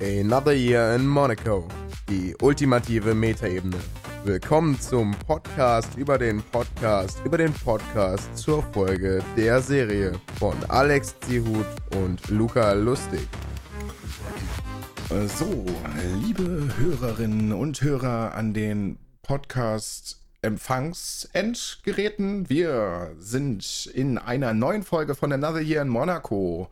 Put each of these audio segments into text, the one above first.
Another Year in Monaco. Die ultimative Metaebene. Willkommen zum Podcast über den Podcast über den Podcast zur Folge der Serie von Alex Zihut und Luca Lustig. So, liebe Hörerinnen und Hörer an den Podcast Empfangsendgeräten, wir sind in einer neuen Folge von Another Year in Monaco,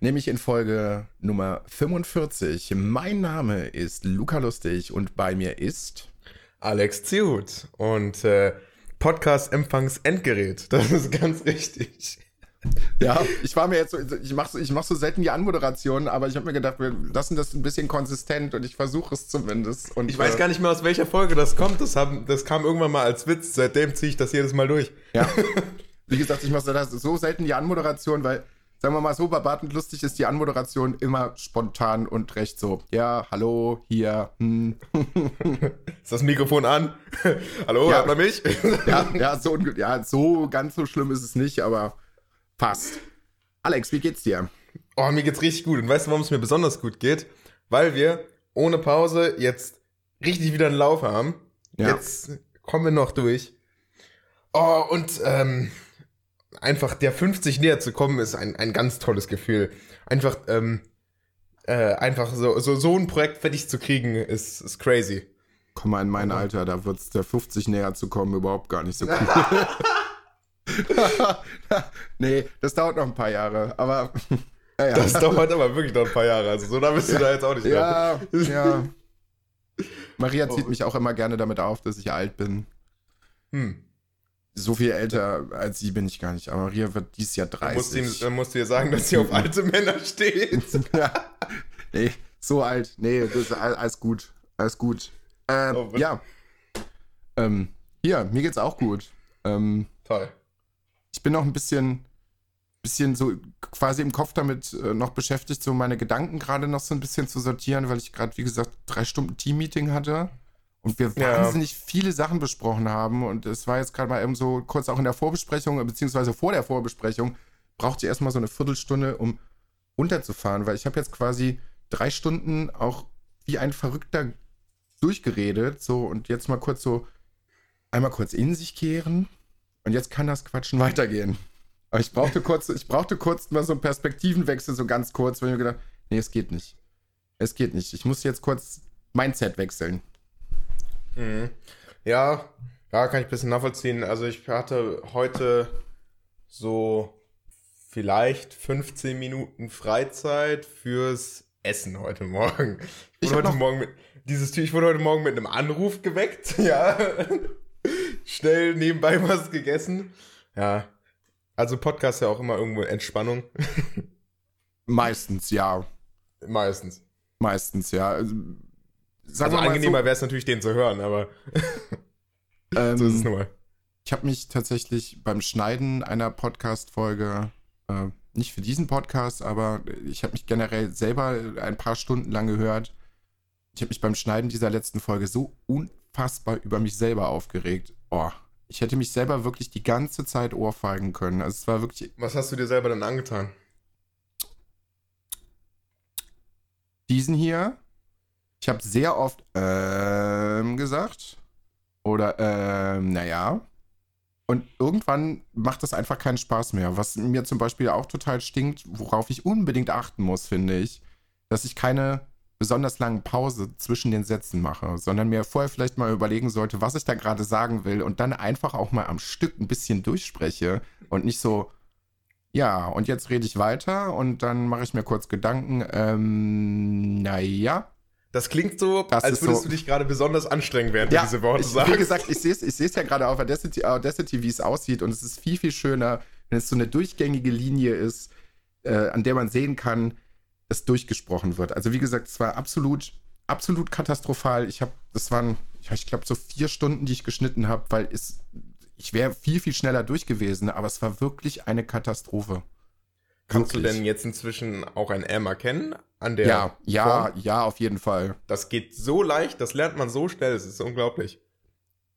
nämlich in Folge Nummer 45. Mein Name ist Luca Lustig und bei mir ist Alex Zihut und äh, Podcast Empfangsendgerät. Das ist ganz richtig. Ja, ich war mir jetzt so, ich mache so, ich mach so selten die Anmoderation, aber ich habe mir gedacht, wir lassen das ein bisschen konsistent und ich versuche es zumindest. Und, Ich weiß äh, gar nicht mehr, aus welcher Folge das kommt. Das, haben, das kam irgendwann mal als Witz. Seitdem ziehe ich das jedes Mal durch. Ja. Wie gesagt, ich mache so selten die Anmoderation, weil, sagen wir mal so, bei Bart und Lustig ist die Anmoderation immer spontan und recht so. Ja, hallo, hier, hm. Ist das Mikrofon an? Hallo, Ja. hört man mich? Ja, ja, so, ja, so ganz so schlimm ist es nicht, aber passt. Alex, wie geht's dir? Oh, mir geht's richtig gut. Und weißt du, warum es mir besonders gut geht? Weil wir ohne Pause jetzt richtig wieder einen Lauf haben. Ja. Jetzt kommen wir noch durch. Oh, und ähm, einfach der 50 näher zu kommen, ist ein, ein ganz tolles Gefühl. Einfach, ähm, äh, einfach so, so, so ein Projekt fertig zu kriegen, ist, ist crazy. Komm mal in mein Alter, da wird's der 50 näher zu kommen überhaupt gar nicht so cool. nee, das dauert noch ein paar Jahre, aber. Ja, ja. Das dauert aber wirklich noch ein paar Jahre. Also so da bist du da jetzt auch nicht mehr. Ja, ja. Maria zieht Oh. mich auch immer gerne damit auf, dass ich alt bin. Hm. So viel älter als sie bin ich gar nicht. Aber Maria wird dieses Jahr Du musst, ihm, 30. dann musst du ihr sagen, dass sie auf alte Männer steht. ja. Nee, so alt. Nee, das alles gut. Alles gut. Äh, Oh, ja. Ähm, hier, mir geht's auch gut. Ähm, Toll. ich bin noch ein bisschen, bisschen so quasi im Kopf damit äh, noch beschäftigt, so meine Gedanken gerade noch so ein bisschen zu sortieren, weil ich gerade, wie gesagt, drei Stunden Team-Meeting hatte und wir Ja. wahnsinnig viele Sachen besprochen haben. Und es war jetzt gerade mal eben so kurz auch in der Vorbesprechung, beziehungsweise vor der Vorbesprechung, brauchte ich erstmal so eine Viertelstunde, um runterzufahren, weil ich habe jetzt quasi drei Stunden auch wie ein Verrückter durchgeredet, so und jetzt mal kurz so einmal kurz in sich kehren und jetzt kann das Quatschen weitergehen. Aber ich brauchte kurz, ich brauchte kurz mal so einen Perspektivenwechsel, so ganz kurz, weil ich mir gedacht, nee, es geht nicht. Es geht nicht. Ich muss jetzt kurz Mindset wechseln. Mhm. Ja, ja, kann ich ein bisschen nachvollziehen. Also ich hatte heute so vielleicht 15 Minuten Freizeit fürs Essen heute Morgen. Ich Ich wurde hab heute Morgen mit dieses ich wurde heute Morgen mit einem Anruf geweckt, ja. Schnell nebenbei was gegessen. Ja. Also Podcast ja auch immer irgendwo Entspannung. Meistens, ja. Meistens. Meistens, ja. Sagen Also angenehmer wäre es natürlich, den zu hören, aber so, ähm, so ist es nun mal. Ich habe mich tatsächlich beim Schneiden einer Podcast-Folge, äh, nicht für diesen Podcast, aber ich habe mich generell selber ein paar Stunden lang gehört. Ich habe mich beim Schneiden dieser letzten Folge so unfassbar über mich selber aufgeregt. Oh, ich hätte mich selber wirklich die ganze Zeit ohrfeigen können. Also es war wirklich Was hast du dir selber dann angetan? diesen hier. Ich habe sehr oft ähm gesagt. Oder ähm, naja. Und irgendwann macht das einfach keinen Spaß mehr. Was mir zum Beispiel auch total stinkt, worauf ich unbedingt achten muss, finde ich, dass ich keine besonders langen Pause zwischen den Sätzen mache, sondern mir vorher vielleicht mal überlegen sollte, was ich da gerade sagen will und dann einfach auch mal am Stück ein bisschen durchspreche und nicht so, ja, und jetzt rede ich weiter und dann mache ich mir kurz Gedanken, ähm, naja. Das klingt so, Das als würdest so- du dich gerade besonders anstrengen, während du diese Worte ich, sagst. wie gesagt, ich sehe es ich seh's ja gerade auf Audacity, Audacity, wie es aussieht und es ist viel, viel schöner, wenn es so eine durchgängige Linie ist, äh, an der man sehen kann, dass durchgesprochen wird. Also wie gesagt, es war absolut, absolut katastrophal. Ich habe, das waren, ja, ich glaube, so vier Stunden, die ich geschnitten habe, weil es, ich wäre viel, viel schneller durch gewesen, aber es war wirklich eine Katastrophe. Kannst du Wirklich. denn jetzt inzwischen auch ein M erkennen? An der Ja, ja, Form? ja, auf jeden Fall. Das geht so leicht, das lernt man so schnell, es ist unglaublich.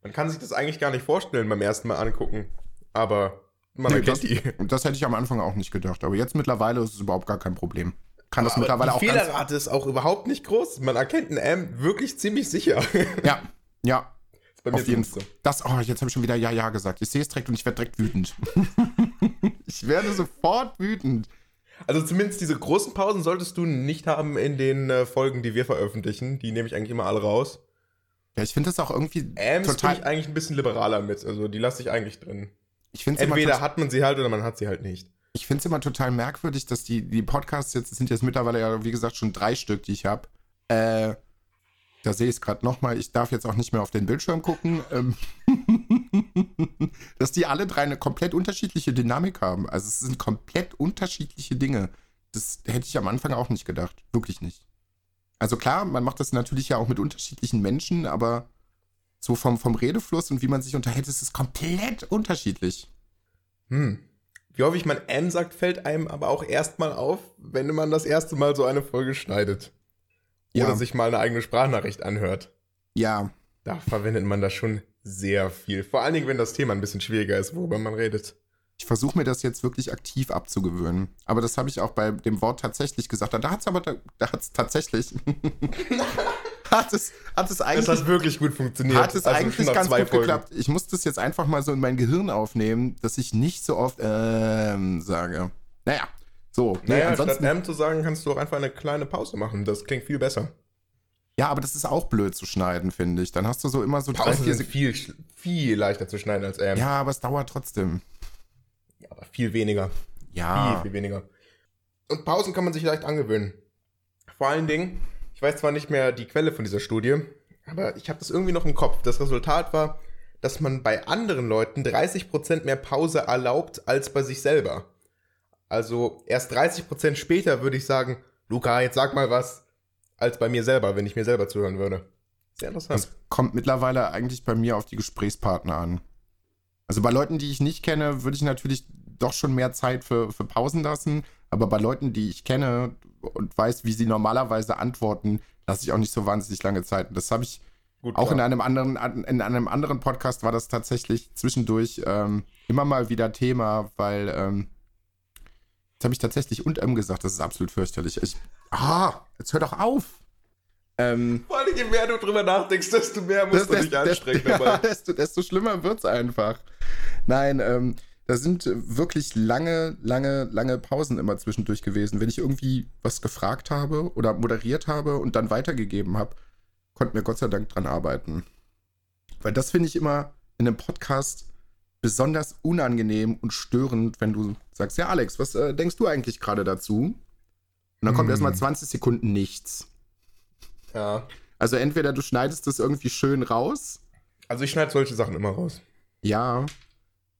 Man kann sich das eigentlich gar nicht vorstellen beim ersten Mal angucken, aber man Nee, erkennt das, die. und das hätte ich am Anfang auch nicht gedacht. Aber jetzt mittlerweile ist es überhaupt gar kein Problem. kann das Aber mittlerweile die auch ganz, Fehlerrate ist auch überhaupt nicht groß. Man erkennt einen M wirklich ziemlich sicher. Ja, ja, auf jeden Fall. Das, oh, jetzt habe ich schon wieder Ja, Ja gesagt. Ich sehe es direkt und ich werde direkt wütend. ich werde sofort wütend. Also zumindest diese großen Pausen solltest du nicht haben in den äh, Folgen, die wir veröffentlichen. Die nehme ich eigentlich immer alle raus. Ja, ich finde das auch irgendwie Ams bin total. ich eigentlich ein bisschen liberaler mit. Also die lasse ich eigentlich drin. Ich finde es immer, Entweder tot- hat man sie halt oder man hat sie halt nicht. ich find's immer total merkwürdig, dass die, die Podcasts jetzt, es sind jetzt mittlerweile ja, wie gesagt, schon drei Stück, die ich habe. Äh, da sehe ich es gerade nochmal. Ich darf jetzt auch nicht mehr auf den Bildschirm gucken. Ähm, dass die alle drei eine komplett unterschiedliche Dynamik haben. Also es sind komplett unterschiedliche Dinge. Das hätte ich am Anfang auch nicht gedacht. Wirklich nicht. Also klar, man macht das natürlich ja auch mit unterschiedlichen Menschen, aber so vom, vom Redefluss und wie man sich unterhält, ist es komplett unterschiedlich. Hm. Wie häufig man M sagt, fällt einem aber auch erstmal auf, wenn man das erste Mal so eine Folge schneidet. Ja. Oder sich mal eine eigene Sprachnachricht anhört. Ja, Da verwendet man das schon sehr viel. Vor allen Dingen, wenn das Thema ein bisschen schwieriger ist, worüber man redet. Ich versuche mir das jetzt wirklich aktiv abzugewöhnen. Aber das habe ich auch bei dem Wort tatsächlich gesagt. Da hat es aber, da, da hat es tatsächlich, hat es, hat es eigentlich, hat wirklich gut funktioniert. hat es Also eigentlich ganz gut Folgen. geklappt. Ich muss das jetzt einfach mal so in mein Gehirn aufnehmen, dass ich nicht so oft ähm sage. Naja, so. Nee, Naja, statt ansonsten, M zu sagen, kannst du auch einfach eine kleine Pause machen. Das klingt viel besser. ja, aber das ist auch blöd zu schneiden, finde ich. Dann hast du so immer so drei, Pausen vier sind viel, viel leichter zu schneiden als M. Ja, aber es dauert trotzdem. Aber viel weniger. Ja. Viel, viel weniger. Und Pausen kann man sich leicht angewöhnen. Vor allen Dingen, ich weiß zwar nicht mehr die Quelle von dieser Studie, aber ich habe das irgendwie noch im Kopf. Das Resultat war, dass man bei anderen Leuten 30% mehr Pause erlaubt als bei sich selber. Also erst 30% später würde ich sagen, Luca, jetzt sag mal was, als bei mir selber, wenn ich mir selber zuhören würde. Sehr interessant. Das kommt mittlerweile eigentlich bei mir auf die Gesprächspartner an. Also bei Leuten, die ich nicht kenne, würde ich natürlich doch schon mehr Zeit für, für Pausen lassen. Aber bei Leuten, die ich kenne und weiß, wie sie normalerweise antworten, lasse ich auch nicht so wahnsinnig lange Zeit. Das habe ich Gut, auch in einem anderen, an- in einem anderen Podcast war das tatsächlich zwischendurch ähm, immer mal wieder Thema, weil ähm, jetzt habe ich tatsächlich und M gesagt, das ist absolut fürchterlich. Ich, ah, jetzt hör doch auf. Ähm, Vor allem, je mehr du drüber nachdenkst, desto mehr musst du dich anstrengen ja, dabei. desto, desto schlimmer wird's einfach. Nein, ähm, da sind wirklich lange, lange, lange Pausen immer zwischendurch gewesen. Wenn ich irgendwie was gefragt habe oder moderiert habe und dann weitergegeben habe, konnten wir Gott sei Dank dran arbeiten. Weil das finde ich immer in einem Podcast besonders unangenehm und störend, wenn du sagst, ja Alex, was äh, denkst du eigentlich gerade dazu? Und dann kommt Hm. erstmal 20 Sekunden nichts. Ja. Also entweder du schneidest das irgendwie schön raus Also ich schneide solche Sachen immer raus. Ja,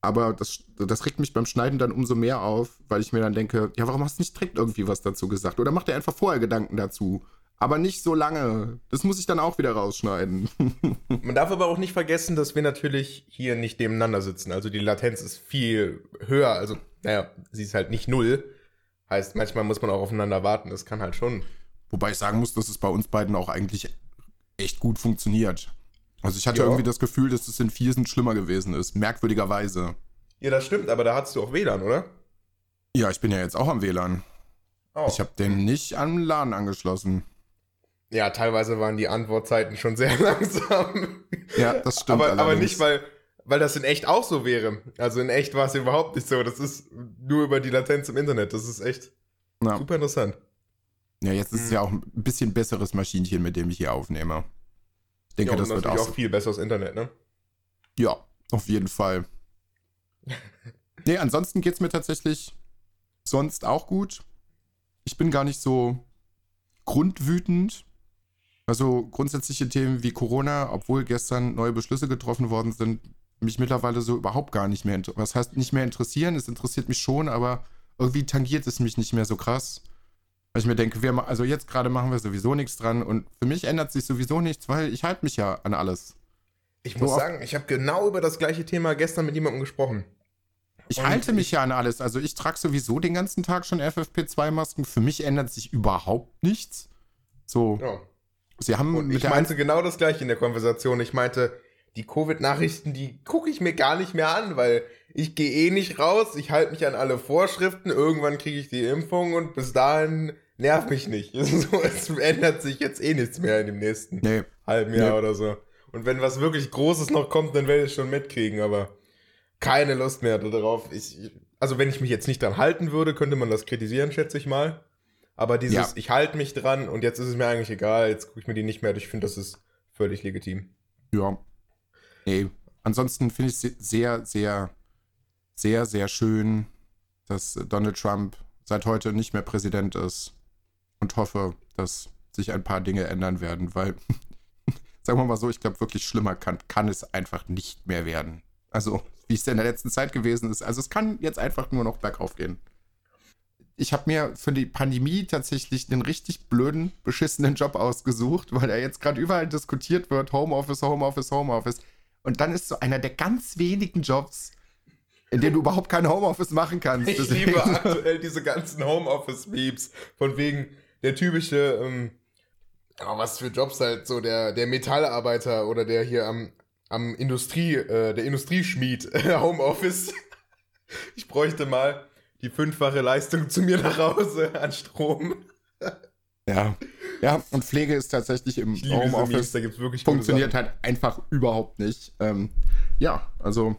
aber das, das regt mich beim Schneiden dann umso mehr auf, weil ich mir dann denke, ja, warum hast du nicht direkt irgendwie was dazu gesagt? Oder mach dir einfach vorher Gedanken dazu. Aber nicht so lange. Das muss ich dann auch wieder rausschneiden. Man darf aber auch nicht vergessen, dass wir natürlich hier nicht nebeneinander sitzen. Also die Latenz ist viel höher. Also, naja, sie ist halt nicht null. Heißt, manchmal muss man auch aufeinander warten. Das kann halt schon. Wobei ich sagen muss, dass es bei uns beiden auch eigentlich echt gut funktioniert. Also ich hatte Ja. irgendwie das Gefühl, dass es in Viersen schlimmer gewesen ist. Merkwürdigerweise. Ja, das stimmt, aber da hattest du auch WLAN, oder? Ja, ich bin ja jetzt auch am WLAN. Oh. Ich habe den nicht am LAN angeschlossen. Ja, teilweise waren die Antwortzeiten schon sehr langsam. Ja, das stimmt. aber, aber nicht, weil, weil das in echt auch so wäre. Also in echt war es überhaupt nicht so. Das ist nur über die Latenz im Internet. Das ist echt Ja. super interessant. Ja, jetzt ist es Mhm. ja auch ein bisschen besseres Maschinchen, mit dem ich hier aufnehme. Ich denke, ja, das wird auch. auch viel besseres Internet, ne? Ja, auf jeden Fall. nee, ansonsten geht's mir tatsächlich sonst auch gut. Ich bin gar nicht so grundwütend. Also grundsätzliche Themen wie Corona, obwohl gestern neue Beschlüsse getroffen worden sind, mich mittlerweile so überhaupt gar nicht mehr, inter- was heißt nicht mehr interessieren, es interessiert mich schon, aber irgendwie tangiert es mich nicht mehr so krass. Weil ich mir denke, wir, also jetzt gerade machen wir sowieso nichts dran und für mich ändert sich sowieso nichts, weil ich halte mich ja an alles. Ich So muss sagen, ich habe genau über das gleiche Thema gestern mit jemandem gesprochen. Ich Und halte mich ich- ja an alles. Also ich trage sowieso den ganzen Tag schon FFP2-Masken. Für mich ändert sich überhaupt nichts. So, Ja. Sie haben Und ich meinte genau das gleiche in der Konversation. Ich meinte, die Covid-Nachrichten, die gucke ich mir gar nicht mehr an, weil ich gehe eh nicht raus, ich halte mich an alle Vorschriften, irgendwann kriege ich die Impfung und bis dahin nerv mich nicht. So, es ändert sich jetzt eh nichts mehr in dem nächsten Nee. halben Jahr Nee. oder so. Und wenn was wirklich Großes noch kommt, dann werde ich es schon mitkriegen, aber keine Lust mehr darauf. Ich, also wenn ich mich jetzt nicht dran halten würde, könnte man das kritisieren, schätze ich mal. Aber dieses, Ja. ich halte mich dran und jetzt ist es mir eigentlich egal, jetzt gucke ich mir die nicht mehr. Ich finde, das ist völlig legitim. Ja. Nee. Ansonsten finde ich es sehr, sehr, sehr, sehr schön, dass Donald Trump seit heute nicht mehr Präsident ist. Und hoffe, dass sich ein paar Dinge ändern werden, weil, sagen wir mal so, ich glaube, wirklich schlimmer kann, kann es einfach nicht mehr werden. Also, wie es in der letzten Zeit gewesen ist. Also, es kann jetzt einfach nur noch bergauf gehen. Ich habe mir für die Pandemie tatsächlich einen richtig blöden, beschissenen Job ausgesucht, weil er jetzt gerade überall diskutiert wird: Homeoffice, Homeoffice, Homeoffice. Und dann ist so einer der ganz wenigen Jobs, in denen du überhaupt kein Homeoffice machen kannst. Ich Deswegen- liebe aktuell diese ganzen Homeoffice-Memes. Von wegen der typische, ähm, oh, was für Jobs halt so, der, der Metallarbeiter oder der hier am, am Industrie, äh, der Industrieschmied Homeoffice. Ich bräuchte mal die fünffache Leistung zu mir nach Hause an Strom. Ja. Ja, und Pflege ist tatsächlich im Homeoffice da gibt's wirklich gute funktioniert halt einfach überhaupt nicht. Ähm, ja, also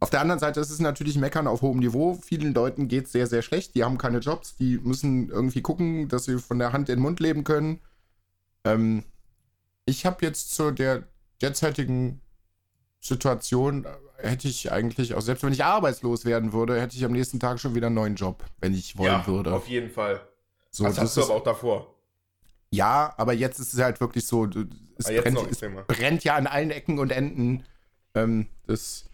auf der anderen Seite ist es natürlich Meckern auf hohem Niveau. Vielen Leuten geht es sehr, sehr schlecht. Die haben keine Jobs, die müssen irgendwie gucken, dass sie von der Hand in den Mund leben können. Ähm, ich habe jetzt zu der derzeitigen Situation, hätte ich eigentlich, auch selbst wenn ich arbeitslos werden würde, hätte ich am nächsten Tag schon wieder einen neuen Job, wenn ich wollen ja, würde. auf jeden Fall. So, das hast du ist- aber auch davor. ja, aber jetzt ist es halt wirklich so, es, jetzt brennt, es brennt ja an allen Ecken und Enden. Ähm, das,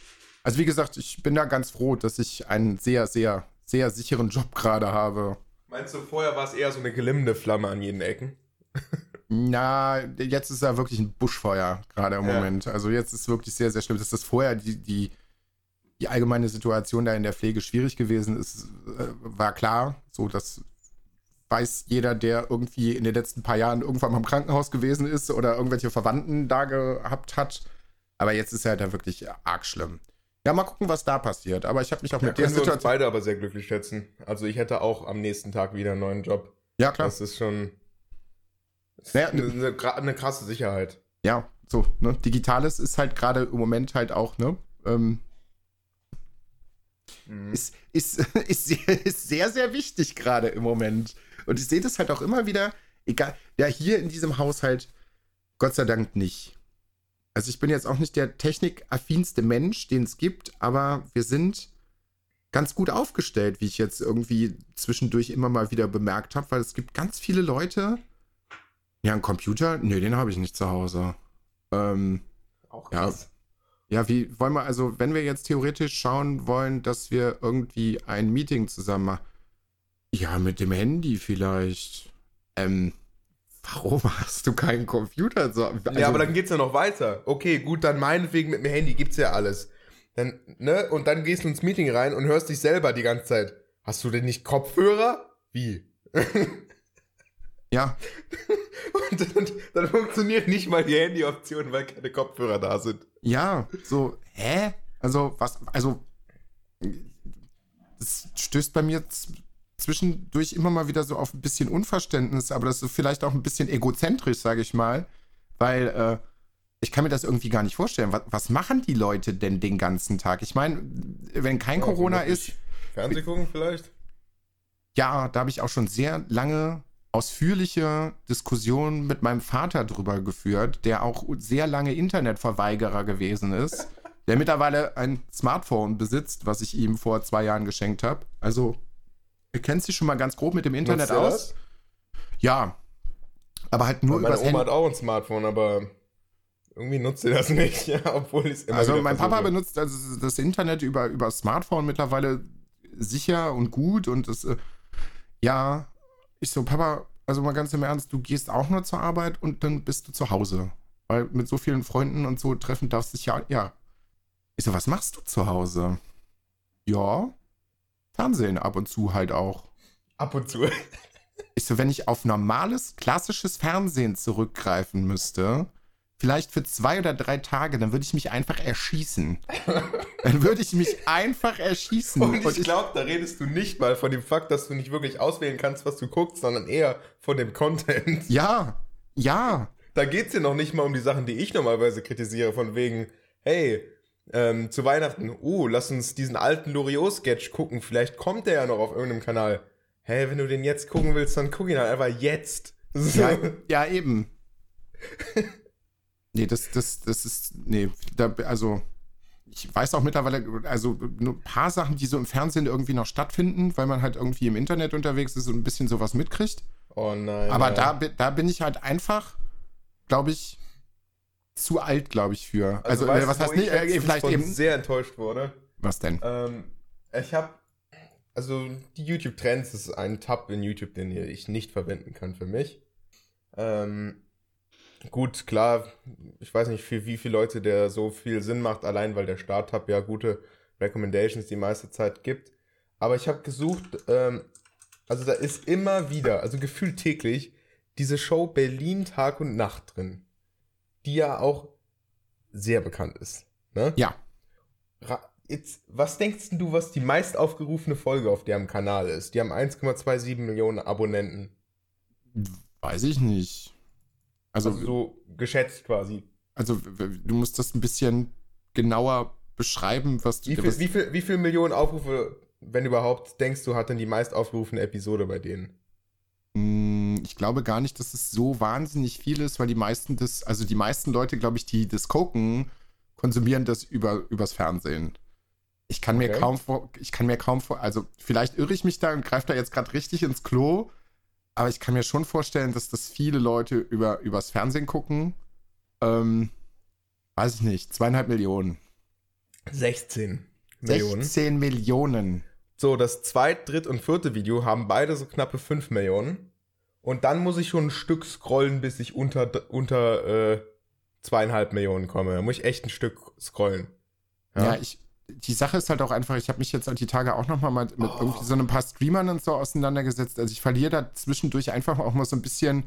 also wie gesagt, ich bin da ganz froh, dass ich einen sehr, sehr, sehr sicheren Job gerade habe. Meinst du, vorher war es eher so eine glimmende Flamme an jeden Ecken? Na, jetzt ist ja wirklich ein Buschfeuer gerade im Ja. Moment. Also jetzt ist wirklich sehr, sehr schlimm. Dass das vorher die, die, die allgemeine Situation da in der Pflege schwierig gewesen ist, äh, war klar. So, das weiß jeder, der irgendwie in den letzten paar Jahren irgendwann mal im Krankenhaus gewesen ist oder irgendwelche Verwandten da gehabt hat. Aber jetzt ist halt da wirklich arg schlimm. Ja, mal gucken, was da passiert. Aber ich habe mich auch Da mit der können wir uns Situation. beide aber sehr glücklich schätzen. Also ich hätte auch am nächsten Tag wieder einen neuen Job. Ja, klar. Das ist schon Naja, eine, eine, krasse Sicherheit. ja, so, ne? Digitales ist halt gerade im Moment halt auch, ne? Ähm, Mhm. ist, ist, ist, sehr, ist sehr, sehr wichtig gerade im Moment. Und ich sehe das halt auch immer wieder, egal, ja, hier in diesem Haushalt, Gott sei Dank nicht. Also ich bin jetzt auch nicht der technikaffinste Mensch, den es gibt, aber wir sind ganz gut aufgestellt, wie ich jetzt irgendwie zwischendurch immer mal wieder bemerkt habe, weil es gibt ganz viele Leute, ja, einen Computer, nee, den habe ich nicht zu Hause. Ähm, Auch Ja. krass. ja, wie wollen wir, also wenn wir jetzt theoretisch schauen wollen, dass wir irgendwie ein Meeting zusammen machen. Ja, mit dem Handy vielleicht. Ähm, warum hast du keinen Computer? So, also, ja, aber dann geht's ja noch weiter. Okay, gut, dann meinetwegen mit dem Handy gibt's ja alles. Dann, ne? Und dann gehst du ins Meeting rein und hörst dich selber die ganze Zeit. Hast du denn nicht Kopfhörer? Wie? ja, Und dann, dann funktioniert nicht mal die Handy-Option, weil keine Kopfhörer da sind. ja, so, hä? Also, was, also, das stößt bei mir zwischendurch immer mal wieder so auf ein bisschen Unverständnis, aber das ist vielleicht auch ein bisschen egozentrisch, sage ich mal, weil äh, ich kann mir das irgendwie gar nicht vorstellen. Was, was machen die Leute denn den ganzen Tag? Ich meine, wenn kein Corona ist, Fernseh gucken vielleicht? ja, da habe ich auch schon sehr lange ausführliche Diskussionen mit meinem Vater drüber geführt, der auch sehr lange Internetverweigerer gewesen ist, der mittlerweile ein Smartphone besitzt, was ich ihm vor zwei Jahren geschenkt habe. Also, er kennt sich schon mal ganz grob mit dem Internet er aus. das? Ja, aber halt nur Weil meine Oma Handy. hat auch ein Smartphone, aber irgendwie nutzt sie das nicht, ja, obwohl ich es immer Also mein Papa benutzt also das Internet über, über Smartphone mittlerweile sicher und gut und das, äh, ja, ich so, Papa, also mal ganz im Ernst, du gehst auch nur zur Arbeit und dann bist du zu Hause. Weil mit so vielen Freunden und so treffen darfst du dich ja, ja. Ich so, was machst du zu Hause? Ja, Fernsehen ab und zu halt auch. Ab und zu. Ich so, wenn ich auf normales, klassisches Fernsehen zurückgreifen müsste, vielleicht für zwei oder drei Tage, dann würde ich mich einfach erschießen. dann würde ich mich einfach erschießen. Und ich glaube, da redest du nicht mal von dem Fakt, dass du nicht wirklich auswählen kannst, was du guckst, sondern eher von dem Content. Ja, ja. Da geht's ja noch nicht mal um die Sachen, die ich normalerweise kritisiere, von wegen, hey, ähm, zu Weihnachten, uh, lass uns diesen alten Loriot-Sketch gucken, vielleicht kommt der ja noch auf irgendeinem Kanal. Hey, wenn du den jetzt gucken willst, dann guck ihn halt einfach jetzt. Ja, ja eben. Nee, das, das, das ist, nee, da, also, ich weiß auch mittlerweile, also nur ein paar Sachen, die so im Fernsehen irgendwie noch stattfinden, weil man halt irgendwie im Internet unterwegs ist und ein bisschen sowas mitkriegt. Oh nein. Aber da, da bin ich halt einfach, glaube ich, zu alt, glaube ich, für. Also, Also, weißt äh, was du, heißt nicht, äh, vielleicht eben. sehr enttäuscht wurde. Was denn? Ähm, ich habe, also die YouTube-Trends ist ein Tab in YouTube, den ich nicht verwenden kann für mich. Ähm, gut, klar, ich weiß nicht, für wie viele Leute der so viel Sinn macht, allein weil der Start-Tab ja gute Recommendations die meiste Zeit gibt. Aber ich habe gesucht, ähm, also da ist immer wieder, also gefühlt täglich, diese Show Berlin Tag und Nacht drin, die ja auch sehr bekannt ist. Ne? Ja. Ra jetzt, was denkst du, was die meist aufgerufene Folge auf deren Kanal ist? Die haben 1,27 Millionen Abonnenten. Weiß ich nicht. Also, Also so geschätzt quasi. also du musst das ein bisschen genauer beschreiben, was du. Wie viel, wie viel, wie viel Millionen Aufrufe, wenn überhaupt, denkst du, hat denn die meist aufgerufene Episode bei denen? Mm, ich glaube gar nicht, dass es so wahnsinnig viel ist, weil die meisten das, also die meisten Leute, glaube ich, die das gucken, konsumieren das über, übers Fernsehen. Ich kann mir Okay. kaum vor, ich kann mir kaum vor, also vielleicht irre ich mich da und greife da jetzt gerade richtig ins Klo, aber ich kann mir schon vorstellen, dass das viele Leute über, übers Fernsehen gucken. Ähm, weiß ich nicht, zweieinhalb Millionen. 16 Millionen. 16 Millionen. So, das zweit-, dritt- und vierte Video haben beide so knappe 5 Millionen. Und dann muss ich schon ein Stück scrollen, bis ich unter, unter äh, zweieinhalb Millionen komme. Da muss ich echt ein Stück scrollen. Ja, ich, die Sache ist halt auch einfach, ich habe mich jetzt die Tage auch noch mal mit, mit Oh. irgendwie so ein paar Streamern und so auseinandergesetzt. Also ich verliere da zwischendurch einfach auch mal so ein bisschen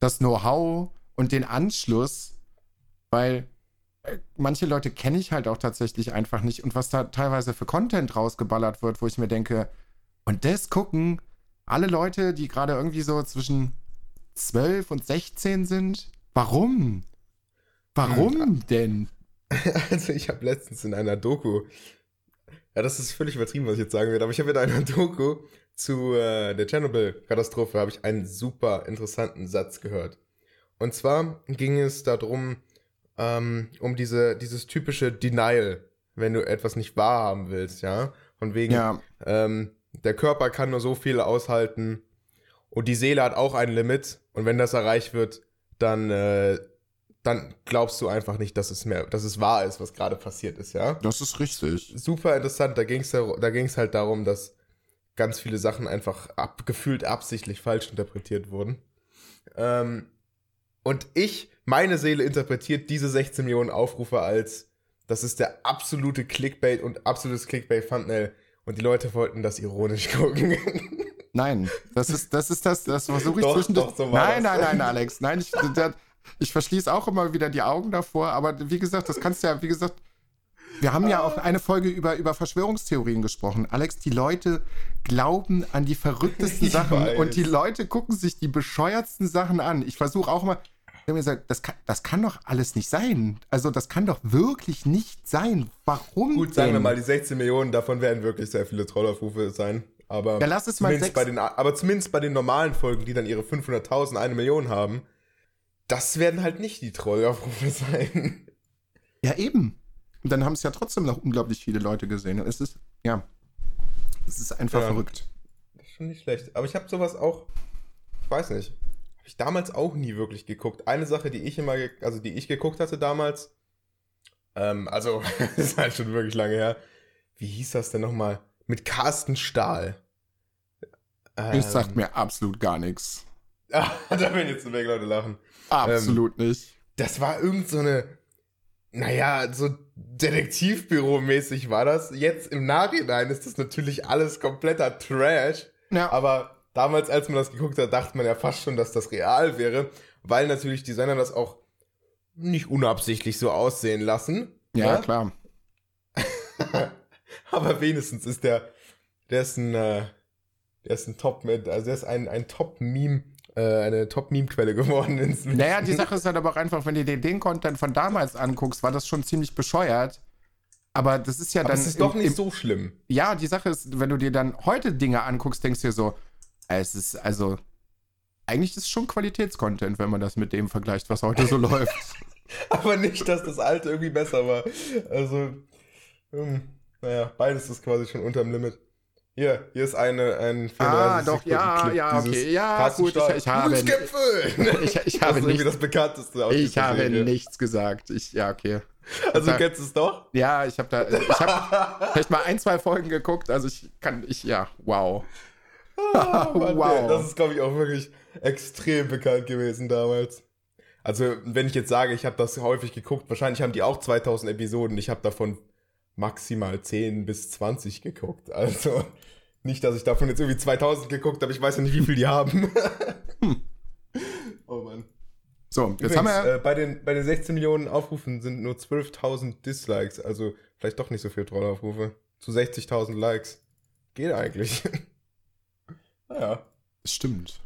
das Know-how und den Anschluss, weil äh, manche Leute kenne ich halt auch tatsächlich einfach nicht und was da teilweise für Content rausgeballert wird, wo ich mir denke, und das gucken alle Leute, die gerade irgendwie so zwischen 12 und 16 sind, warum? Warum denn? Also ich habe letztens in einer Doku, ja, das ist völlig übertrieben, was ich jetzt sagen werde, aber ich habe in einer Doku zu äh, der Tschernobyl-Katastrophe habe ich einen super interessanten Satz gehört. Und zwar ging es darum, ähm, um diese, dieses typische Denial, wenn du etwas nicht wahrhaben willst, ja. Von wegen, Ja, ähm, der Körper kann nur so viel aushalten und die Seele hat auch ein Limit und wenn das erreicht wird, dann, äh, dann glaubst du einfach nicht, dass es mehr, dass es wahr ist, was gerade passiert ist, ja. das ist richtig. Super interessant, da ging es da ging's halt darum, dass ganz viele Sachen einfach ab, gefühlt absichtlich falsch interpretiert wurden. Ähm, und ich, meine Seele interpretiert diese 16 Millionen Aufrufe als, das ist der absolute Clickbait und absolutes Clickbait-Thumbnail und die Leute wollten das ironisch gucken. Nein, das ist das, ist das, das versuche ich Doch, zwischendurch. doch, so nein, das. nein, nein, Alex, nein, ich, das, ich verschließe auch immer wieder die Augen davor, aber wie gesagt, das kannst du ja, wie gesagt, wir haben ja auch eine Folge über, über Verschwörungstheorien gesprochen. Alex, die Leute glauben an die verrücktesten Ich Sachen weiß. und die Leute gucken sich die bescheuertsten Sachen an. Ich versuche auch immer, ich habe mir gesagt, das kann, das kann doch alles nicht sein. Also, das kann doch wirklich nicht sein. Warum? Gut, sagen wir denn? mal, die 16 Millionen, davon werden wirklich sehr viele Trollaufrufe sein. Aber, Ja, lass es mal zumindest bei den, aber zumindest bei den normalen Folgen, die dann ihre 500.000, eine Million haben, das werden halt nicht die Trollaufrufe sein. Ja, eben. Und dann haben es ja trotzdem noch unglaublich viele Leute gesehen. Es ist, ja, es ist einfach Ja. verrückt. Das ist schon nicht schlecht. Aber ich habe sowas auch, ich weiß nicht, habe ich damals auch nie wirklich geguckt. Eine Sache, die ich immer, also die ich geguckt hatte damals, ähm, also, das ist halt schon wirklich lange her. Wie hieß das denn nochmal? Mit Carsten Stahl. Ähm, Das sagt mir absolut gar nichts. Da werden jetzt eine Menge Leute lachen. Absolut nicht. Das war irgend so eine, naja, so Detektivbüro-mäßig war das. Jetzt im Nachhinein ist das natürlich alles kompletter Trash. Ja, Aber damals, als man das geguckt hat, dachte man ja fast schon, dass das real wäre, weil natürlich die Sender das auch nicht unabsichtlich so aussehen lassen. Ja, klar. Aber wenigstens ist der, der ist ein, äh, der ist ein Top also der ist ein, ein Top-Meme, eine Top-Meme-Quelle geworden. Inzwischen. Naja, die Sache ist halt aber auch einfach, wenn du dir den Content von damals anguckst, war das schon ziemlich bescheuert. Aber das ist ja Aber dann. es ist doch im- nicht im- so schlimm. Ja, die Sache ist, wenn du dir dann heute Dinge anguckst, denkst du dir so, es ist also. Eigentlich ist es schon Qualitätscontent, wenn man das mit dem vergleicht, was heute so läuft. Aber nicht, dass das alte irgendwie besser war. Also, ähm, naja, beides ist quasi schon unterm Limit. Hier, hier ist eine, ein Ah, 34 doch, ja, ja, okay, ja, gut, ich- ich habe-! Ich, ich das habe ist irgendwie nichts, das bekannteste aus ich habe Serie. nichts gesagt. Ich, ja, okay. Also, da- du kennst es doch? Ja, ich habe da, ich habe vielleicht mal ein, zwei Folgen geguckt, also ich kann, ich, ja, wow. Ah, Mann, Wow. Das ist, glaube ich, auch wirklich extrem bekannt gewesen damals. Also, wenn ich jetzt sage, ich habe das häufig geguckt, wahrscheinlich haben die auch 2000 Episoden. Ich habe davon maximal 10 bis 20 geguckt. Also, nicht, dass ich davon jetzt irgendwie 2000 geguckt habe. Ich weiß ja nicht, wie viel die haben. Oh Mann. So, jetzt Übrigens, haben wir, äh, bei, den, bei den 16 Millionen Aufrufen sind nur 12.000 Dislikes. Also, vielleicht doch nicht so viele Trollaufrufe. Zu 60.000 Likes. Geht eigentlich. naja. stimmt.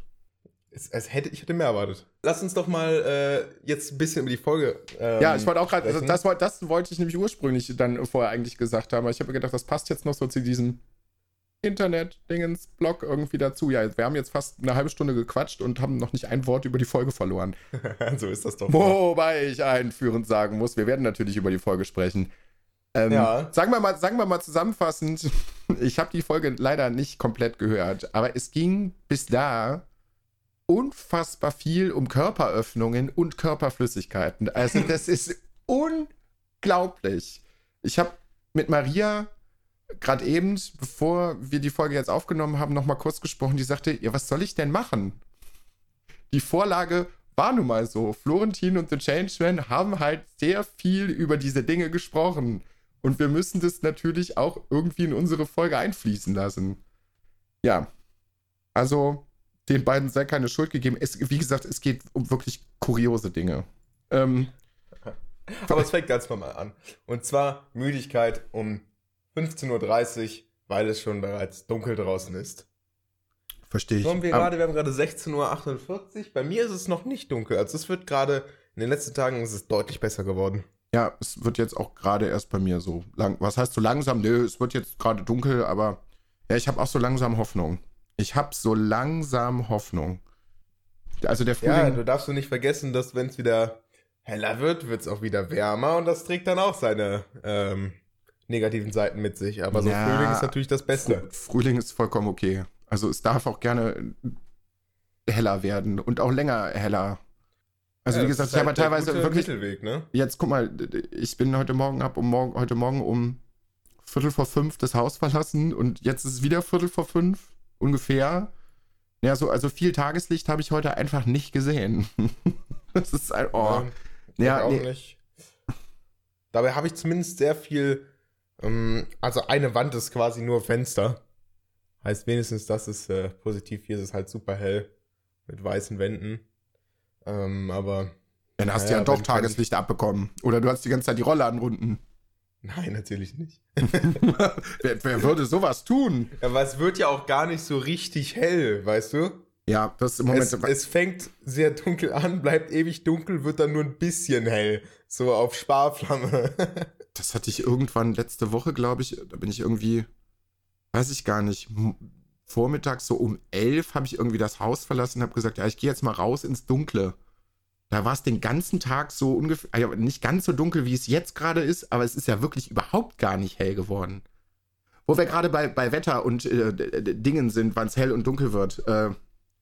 Es, es hätte, ich hätte mehr erwartet. Lass uns doch mal äh, jetzt ein bisschen über die Folge. Ähm, Ja, ich wollte auch gerade, also das, wollte- das wollte ich nämlich ursprünglich dann vorher eigentlich gesagt haben, aber ich habe mir gedacht, das passt jetzt noch so zu diesem Internet-Dingens-Blog irgendwie dazu. Ja, wir haben jetzt fast eine halbe Stunde gequatscht und haben noch nicht ein Wort über die Folge verloren. so ist das doch. Wobei ich einführend sagen muss, wir werden natürlich über die Folge sprechen. Ähm, Ja. sagen, wir mal, sagen wir mal zusammenfassend, ich habe die Folge leider nicht komplett gehört, aber es ging bis da unfassbar viel um Körperöffnungen und Körperflüssigkeiten. Also das ist unglaublich. Ich habe mit Maria gerade eben, bevor wir die Folge jetzt aufgenommen haben, noch mal kurz gesprochen. Die sagte, ja, was soll ich denn machen? Die Vorlage war nun mal so. Florentin und The Changeman haben halt sehr viel über diese Dinge gesprochen. Und wir müssen das natürlich auch irgendwie in unsere Folge einfließen lassen. Ja. Also, den beiden sei keine Schuld gegeben. Es, wie gesagt, es geht um wirklich kuriose Dinge. Ähm, Aber es fängt ganz normal an. Und zwar Müdigkeit um 15.30 Uhr, weil es schon bereits dunkel draußen ist. verstehe ich. Haben wir gerade, wir haben gerade 16.48 Uhr. Bei mir ist es noch nicht dunkel. Also es wird gerade, in den letzten Tagen ist es deutlich besser geworden. Ja, es wird jetzt auch gerade erst bei mir so lang. Was heißt so langsam? Nö, es wird jetzt gerade dunkel, aber ja, ich habe auch so langsam Hoffnung. Ich habe so langsam Hoffnung. Also der Ja, Frühling. du darfst du nicht vergessen, dass wenn es wieder heller wird, wird es auch wieder wärmer und das trägt dann auch seine ähm, negativen Seiten mit sich. Aber so Ja. Frühling ist natürlich das Beste. Frü- Frühling ist vollkommen okay. Also es darf auch gerne heller werden und auch länger heller. Also Ja, wie gesagt, ich habe halt der teilweise wirklich. Mittelweg, ne? Jetzt guck mal, ich bin heute Morgen, hab um morgen, heute Morgen um Viertel vor fünf das Haus verlassen und jetzt ist es wieder Viertel vor fünf, ungefähr. Ja, so, also viel Tageslicht habe ich heute einfach nicht gesehen. das ist ein, oh. Ja, Ja, auch nee. nicht. Dabei habe ich zumindest sehr viel, ähm, also eine Wand ist quasi nur Fenster. Heißt wenigstens, das ist äh, positiv. Hier ist es halt super hell mit weißen Wänden. Ähm, aber Dann hast du Naja, ja doch Tageslicht abbekommen. Oder du hast die ganze Zeit die Rolle anrunden. Nein, natürlich nicht. wer, wer würde sowas tun? Aber es wird ja auch gar nicht so richtig hell, weißt du? Ja, das ist im Moment. Es, es fängt sehr dunkel an, bleibt ewig dunkel, wird dann nur ein bisschen hell. So auf Sparflamme. das hatte ich irgendwann letzte Woche, glaube ich. Da bin ich irgendwie, weiß ich gar nicht, vormittags so um elf habe ich irgendwie das Haus verlassen und habe gesagt, ja, ich gehe jetzt mal raus ins Dunkle. Da war es den ganzen Tag so ungefähr, also nicht ganz so dunkel, wie es jetzt gerade ist, aber es ist ja wirklich überhaupt gar nicht hell geworden. Wo wir gerade bei, bei Wetter und äh, Dingen sind, wann es hell und dunkel wird. Äh,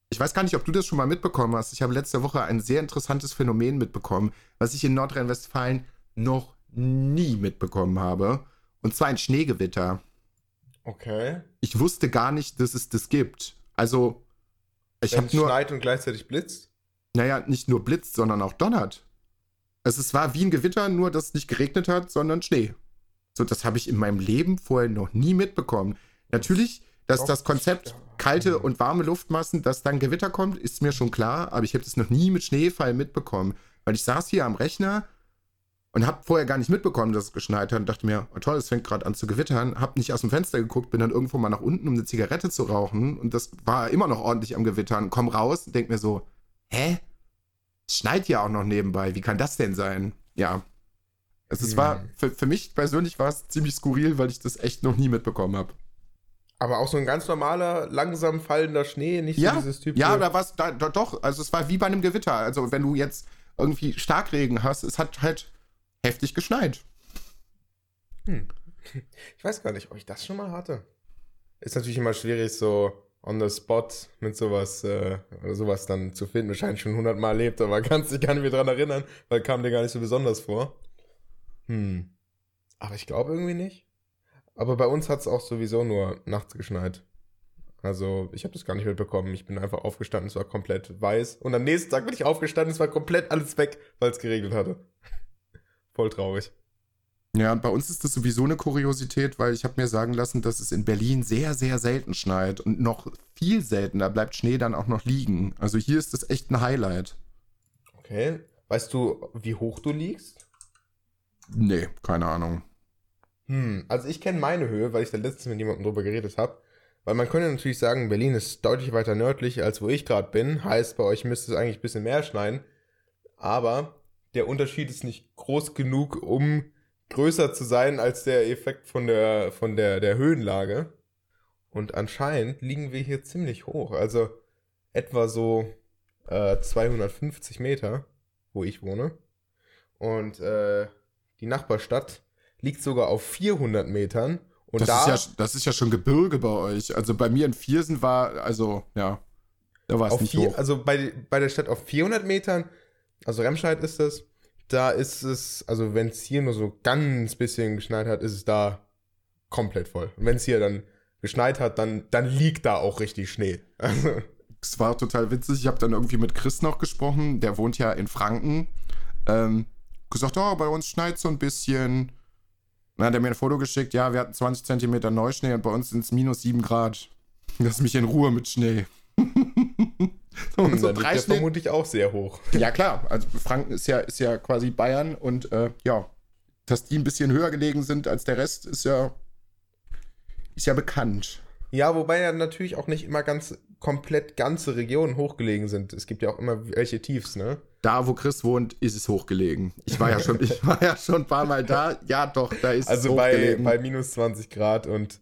ich weiß gar nicht, ob du das schon mal mitbekommen hast. Ich habe letzte Woche ein sehr interessantes Phänomen mitbekommen, was ich in Nordrhein-Westfalen noch nie mitbekommen habe. Und zwar ein Schneegewitter. Okay. Ich wusste gar nicht, dass es das gibt. Also, ich habe nur, schneit und gleichzeitig blitzt. Naja, nicht nur blitzt, sondern auch donnert. Also, es war wie ein Gewitter, nur dass es nicht geregnet hat, sondern Schnee. So, das habe ich in meinem Leben vorher noch nie mitbekommen. Natürlich, dass Doch, das Konzept kalte und warme Luftmassen, dass dann Gewitter kommt, ist mir schon klar, aber ich habe das noch nie mit Schneefall mitbekommen. Weil ich saß hier am Rechner und habe vorher gar nicht mitbekommen, dass es geschneit hat und dachte mir, oh toll, es fängt gerade an zu gewittern. Hab nicht aus dem Fenster geguckt, bin dann irgendwo mal nach unten, um eine Zigarette zu rauchen und das war immer noch ordentlich am Gewittern. Komm raus und denk mir so, hä? Es schneit ja auch noch nebenbei. Wie kann das denn sein? Ja. Also es war, für, für mich persönlich war es ziemlich skurril, weil ich das echt noch nie mitbekommen habe. Aber auch so ein ganz normaler, langsam fallender Schnee, nicht Ja, so dieses typische. ja, da war es da, da, doch. Also es war wie bei einem Gewitter. Also wenn du jetzt irgendwie Starkregen hast, es hat halt heftig geschneit. Hm. Ich weiß gar nicht, ob ich das schon mal hatte. Ist natürlich immer schwierig, so on the spot mit sowas, äh, sowas dann zu finden. Wahrscheinlich schon hundertmal erlebt, aber kannst dich gar nicht mehr dran erinnern, weil kam dir gar nicht so besonders vor. Hm. Aber ich glaube irgendwie nicht. Aber bei uns hat es auch sowieso nur nachts geschneit. Also ich habe das gar nicht mitbekommen. Ich bin einfach aufgestanden, es war komplett weiß. Und am nächsten Tag bin ich aufgestanden, es war komplett alles weg, weil es geregnet hatte. Voll traurig. Ja, und bei uns ist das sowieso eine Kuriosität, weil ich habe mir sagen lassen, dass es in Berlin sehr, sehr selten schneit und noch viel seltener bleibt Schnee dann auch noch liegen. Also hier ist das echt ein Highlight. Okay. Weißt du, wie hoch du liegst? Nee, keine Ahnung. Hm, also ich kenne meine Höhe, weil ich da letztens mit jemandem drüber geredet habe. Weil man könnte natürlich sagen, Berlin ist deutlich weiter nördlich, als wo ich gerade bin. Heißt, bei euch müsste es eigentlich ein bisschen mehr schneien. Aber der Unterschied ist nicht groß genug, um größer zu sein als der Effekt von der, von der, der Höhenlage. Und anscheinend liegen wir hier ziemlich hoch. Also etwa so äh, 250 Meter, wo ich wohne. Und äh, die Nachbarstadt liegt sogar auf 400 Metern. Und Das, da ist ja, das ist ja schon Gebirge bei euch. Also bei mir in Viersen war, also ja, da war es nicht vier, hoch. also bei, bei der Stadt auf 400 Metern, also Remscheid ist das, da ist es, also wenn es hier nur so ganz bisschen geschneit hat, ist es da komplett voll. Und wenn es hier dann geschneit hat, dann, dann liegt da auch richtig Schnee. Es war total witzig. Ich habe dann irgendwie mit Chris noch gesprochen. Der wohnt ja in Franken. Ähm, gesagt, oh, bei uns schneit so ein bisschen. Dann hat er mir ein Foto geschickt. Ja, wir hatten 20 Zentimeter Neuschnee und bei uns sind es minus 7 Grad. Lass mich in Ruhe mit Schnee. und so dann liegt der vermutlich auch sehr hoch. Ja, klar. Also Franken ist ja, ist ja quasi Bayern und äh, ja, dass die ein bisschen höher gelegen sind als der Rest, ist ja, ist ja bekannt. Ja, wobei ja natürlich auch nicht immer ganz komplett ganze Regionen hochgelegen sind. Es gibt ja auch immer welche Tiefs, ne? Da, wo Chris wohnt, ist es hochgelegen. Ich war ja schon, ich war ja schon ein paar Mal da. Ja, doch, da ist Also es bei, hochgelegen. bei minus 20 Grad und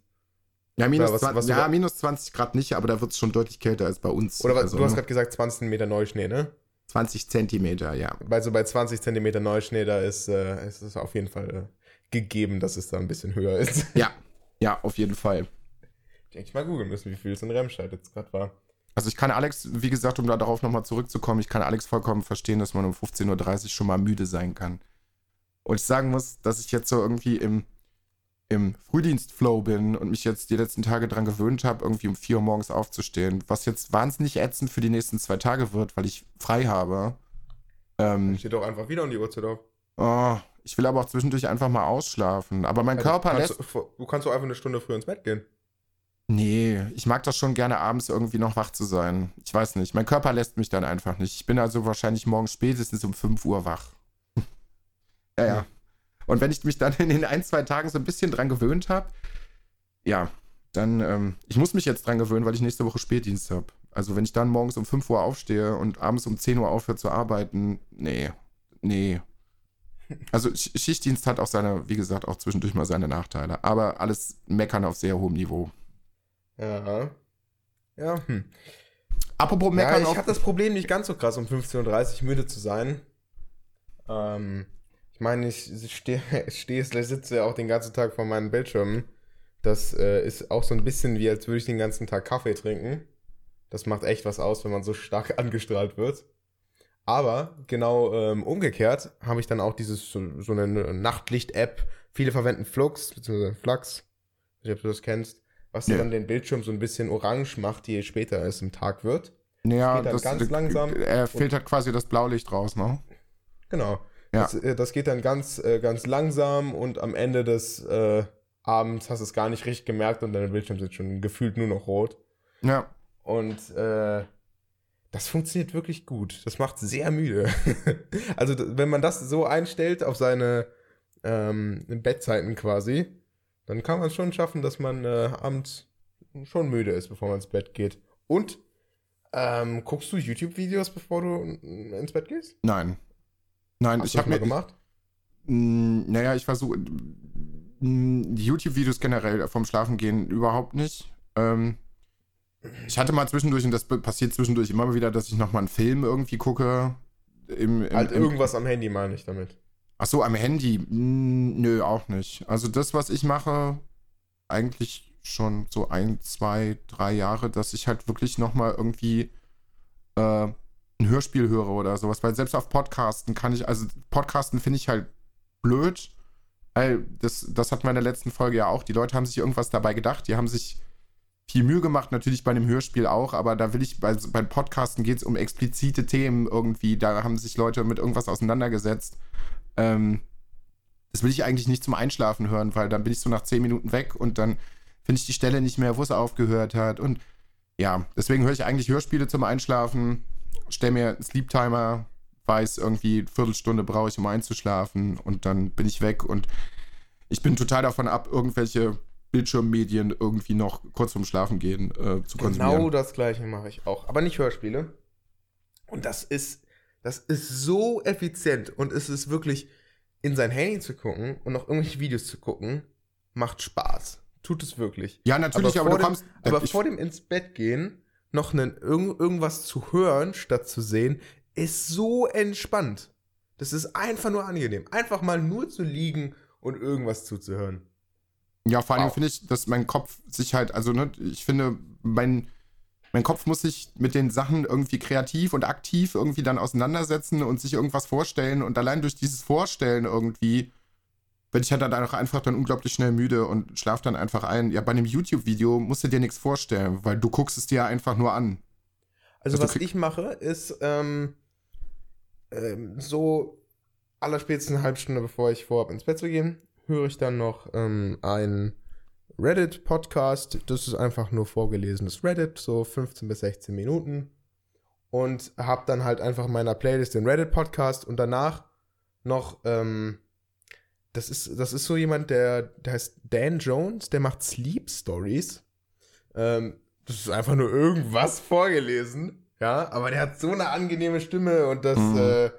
ja, minus, was- 20, was ja, minus 20 Grad nicht, aber da wird es schon deutlich kälter als bei uns. Oder was, also, du hast gerade gesagt 20 Meter Neuschnee, ne? 20 Zentimeter, ja. Also bei 20 Zentimeter Neuschnee, da ist, äh, ist es auf jeden Fall äh, gegeben, dass es da ein bisschen höher ist. Ja, ja, auf jeden Fall. Ich eigentlich mal googeln müssen, wie viel es in Remscheid jetzt gerade war. Also ich kann Alex, wie gesagt, um da darauf nochmal zurückzukommen, ich kann Alex vollkommen verstehen, dass man um 15.30 Uhr schon mal müde sein kann. Und ich sagen muss, dass ich jetzt so irgendwie im, im Frühdienstflow bin und mich jetzt die letzten Tage dran gewöhnt habe, irgendwie um 4 Uhr morgens aufzustehen, was jetzt wahnsinnig ätzend für die nächsten zwei Tage wird, weil ich frei habe. Ähm, Steht doch einfach wieder um die Uhrzeit auf. oh, ich will aber auch zwischendurch einfach mal ausschlafen. Aber mein Also, Körper kannst lässt... du, du kannst doch einfach eine Stunde früher ins Bett gehen. Nee, ich mag das schon gerne abends irgendwie noch wach zu sein. Ich weiß nicht. Mein Körper lässt mich dann einfach nicht. Ich bin also wahrscheinlich morgen spätestens um 5 Uhr wach. ja, ja. Und wenn ich mich dann in den ein, zwei Tagen so ein bisschen dran gewöhnt habe, ja, dann, ähm, ich muss mich jetzt dran gewöhnen, weil ich nächste Woche Spätdienst habe. Also wenn ich dann morgens um 5 Uhr aufstehe und abends um 10 Uhr aufhöre zu arbeiten, nee, nee. Also Sch- Schichtdienst hat auch seine, wie gesagt, auch zwischendurch mal seine Nachteile. Aber alles meckern auf sehr hohem Niveau. Ja. Ja, hm. Apropos Ja, meckern ich auf. habe das Problem nicht ganz so krass, um 15.30 Uhr müde zu sein. Ähm, ich meine, ich stehe, steh, sitze ja auch den ganzen Tag vor meinen Bildschirmen. Das äh, ist auch so ein bisschen wie, als würde ich den ganzen Tag Kaffee trinken. Das macht echt was aus, wenn man so stark angestrahlt wird. Aber genau ähm, umgekehrt habe ich dann auch dieses so, so eine Nachtlicht-App. Viele verwenden Flux, beziehungsweise Flux. Ich weiß nicht, ob du das kennst. Was Nee. dann den Bildschirm so ein bisschen orange macht, je später es im Tag wird. ja, geht dann ganz langsam Er filtert quasi das Blaulicht raus, ne? Genau. Ja. Das, äh, das geht dann ganz, äh, ganz langsam und am Ende des äh, Abends hast du es gar nicht richtig gemerkt und deine Bildschirme sind schon gefühlt nur noch rot. Ja. Und äh, das funktioniert wirklich gut. Das macht sehr müde. also, wenn man das so einstellt auf seine ähm, Bettzeiten quasi, dann kann man es schon schaffen, dass man äh, abends schon müde ist, bevor man ins Bett geht. Und ähm, guckst du YouTube-Videos, bevor du ins Bett gehst? Nein. Nein, Hast ich habe mir gemacht. Mm, Naja, ich versuche mm, YouTube-Videos generell vom Schlafengehen überhaupt nicht. Ähm, ich hatte mal zwischendurch, und das passiert zwischendurch immer wieder, dass ich nochmal einen Film irgendwie gucke. Im, im, Halt im, irgendwas am Handy meine ich damit. Ach so, am Handy? Mm, Nö, auch nicht. Also das, was ich mache, eigentlich schon so ein, zwei, drei Jahre, dass ich halt wirklich nochmal irgendwie äh, ein Hörspiel höre oder sowas. Weil selbst auf Podcasten kann ich, also Podcasten finde ich halt blöd. Weil das, das hatten wir in der letzten Folge ja auch. Die Leute haben sich irgendwas dabei gedacht. Die haben sich viel Mühe gemacht, natürlich bei einem Hörspiel auch, aber da will ich, bei, beim Podcasten geht es um explizite Themen irgendwie. Da haben sich Leute mit irgendwas auseinandergesetzt. Ähm, das will ich eigentlich nicht zum Einschlafen hören, weil dann bin ich so nach zehn Minuten weg und dann finde ich die Stelle nicht mehr, wo es aufgehört hat. Und ja, deswegen höre ich eigentlich Hörspiele zum Einschlafen, stelle mir einen Sleep Timer, weiß irgendwie, eine Viertelstunde brauche ich, um einzuschlafen und dann bin ich weg und ich bin total davon ab, irgendwelche Bildschirmmedien irgendwie noch kurz vorm Schlafen gehen äh, zu konsumieren. Genau das gleiche mache ich auch. Aber nicht Hörspiele. Und das ist, das ist so effizient und es ist wirklich, in sein Handy zu gucken und noch irgendwelche Videos zu gucken, macht Spaß. Tut es wirklich. Ja, natürlich, aber, vor du dem, kommst. Aber vor dem ins Bett gehen, noch einen, irgend, irgendwas zu hören, statt zu sehen, ist so entspannt. Das ist einfach nur angenehm. Einfach mal nur zu liegen und irgendwas zuzuhören. Ja, vor allem Wow. finde ich, dass mein Kopf sich halt, also ne, ich finde, mein, mein Kopf muss sich mit den Sachen irgendwie kreativ und aktiv irgendwie dann auseinandersetzen und sich irgendwas vorstellen. Und allein durch dieses Vorstellen irgendwie bin ich halt dann auch einfach dann unglaublich schnell müde und schlaf dann einfach ein. Ja, bei einem YouTube-Video musst du dir nichts vorstellen, weil du guckst es dir einfach nur an. Also, Also was ich mache, ist ähm, ähm, so allerspätestens eine halbe Stunde bevor ich vorhabe, ins Bett zu gehen, höre ich dann noch ähm, ein Reddit-Podcast. Das ist einfach nur vorgelesenes Reddit, so 15 bis 16 Minuten. Und habe dann halt einfach in meiner Playlist den Reddit-Podcast und danach noch, ähm, das ist, das ist so jemand, der, der heißt Dan Jones, der macht Sleep Stories. Ähm, das ist einfach nur irgendwas vorgelesen, ja, aber der hat so eine angenehme Stimme und das, Mhm. äh,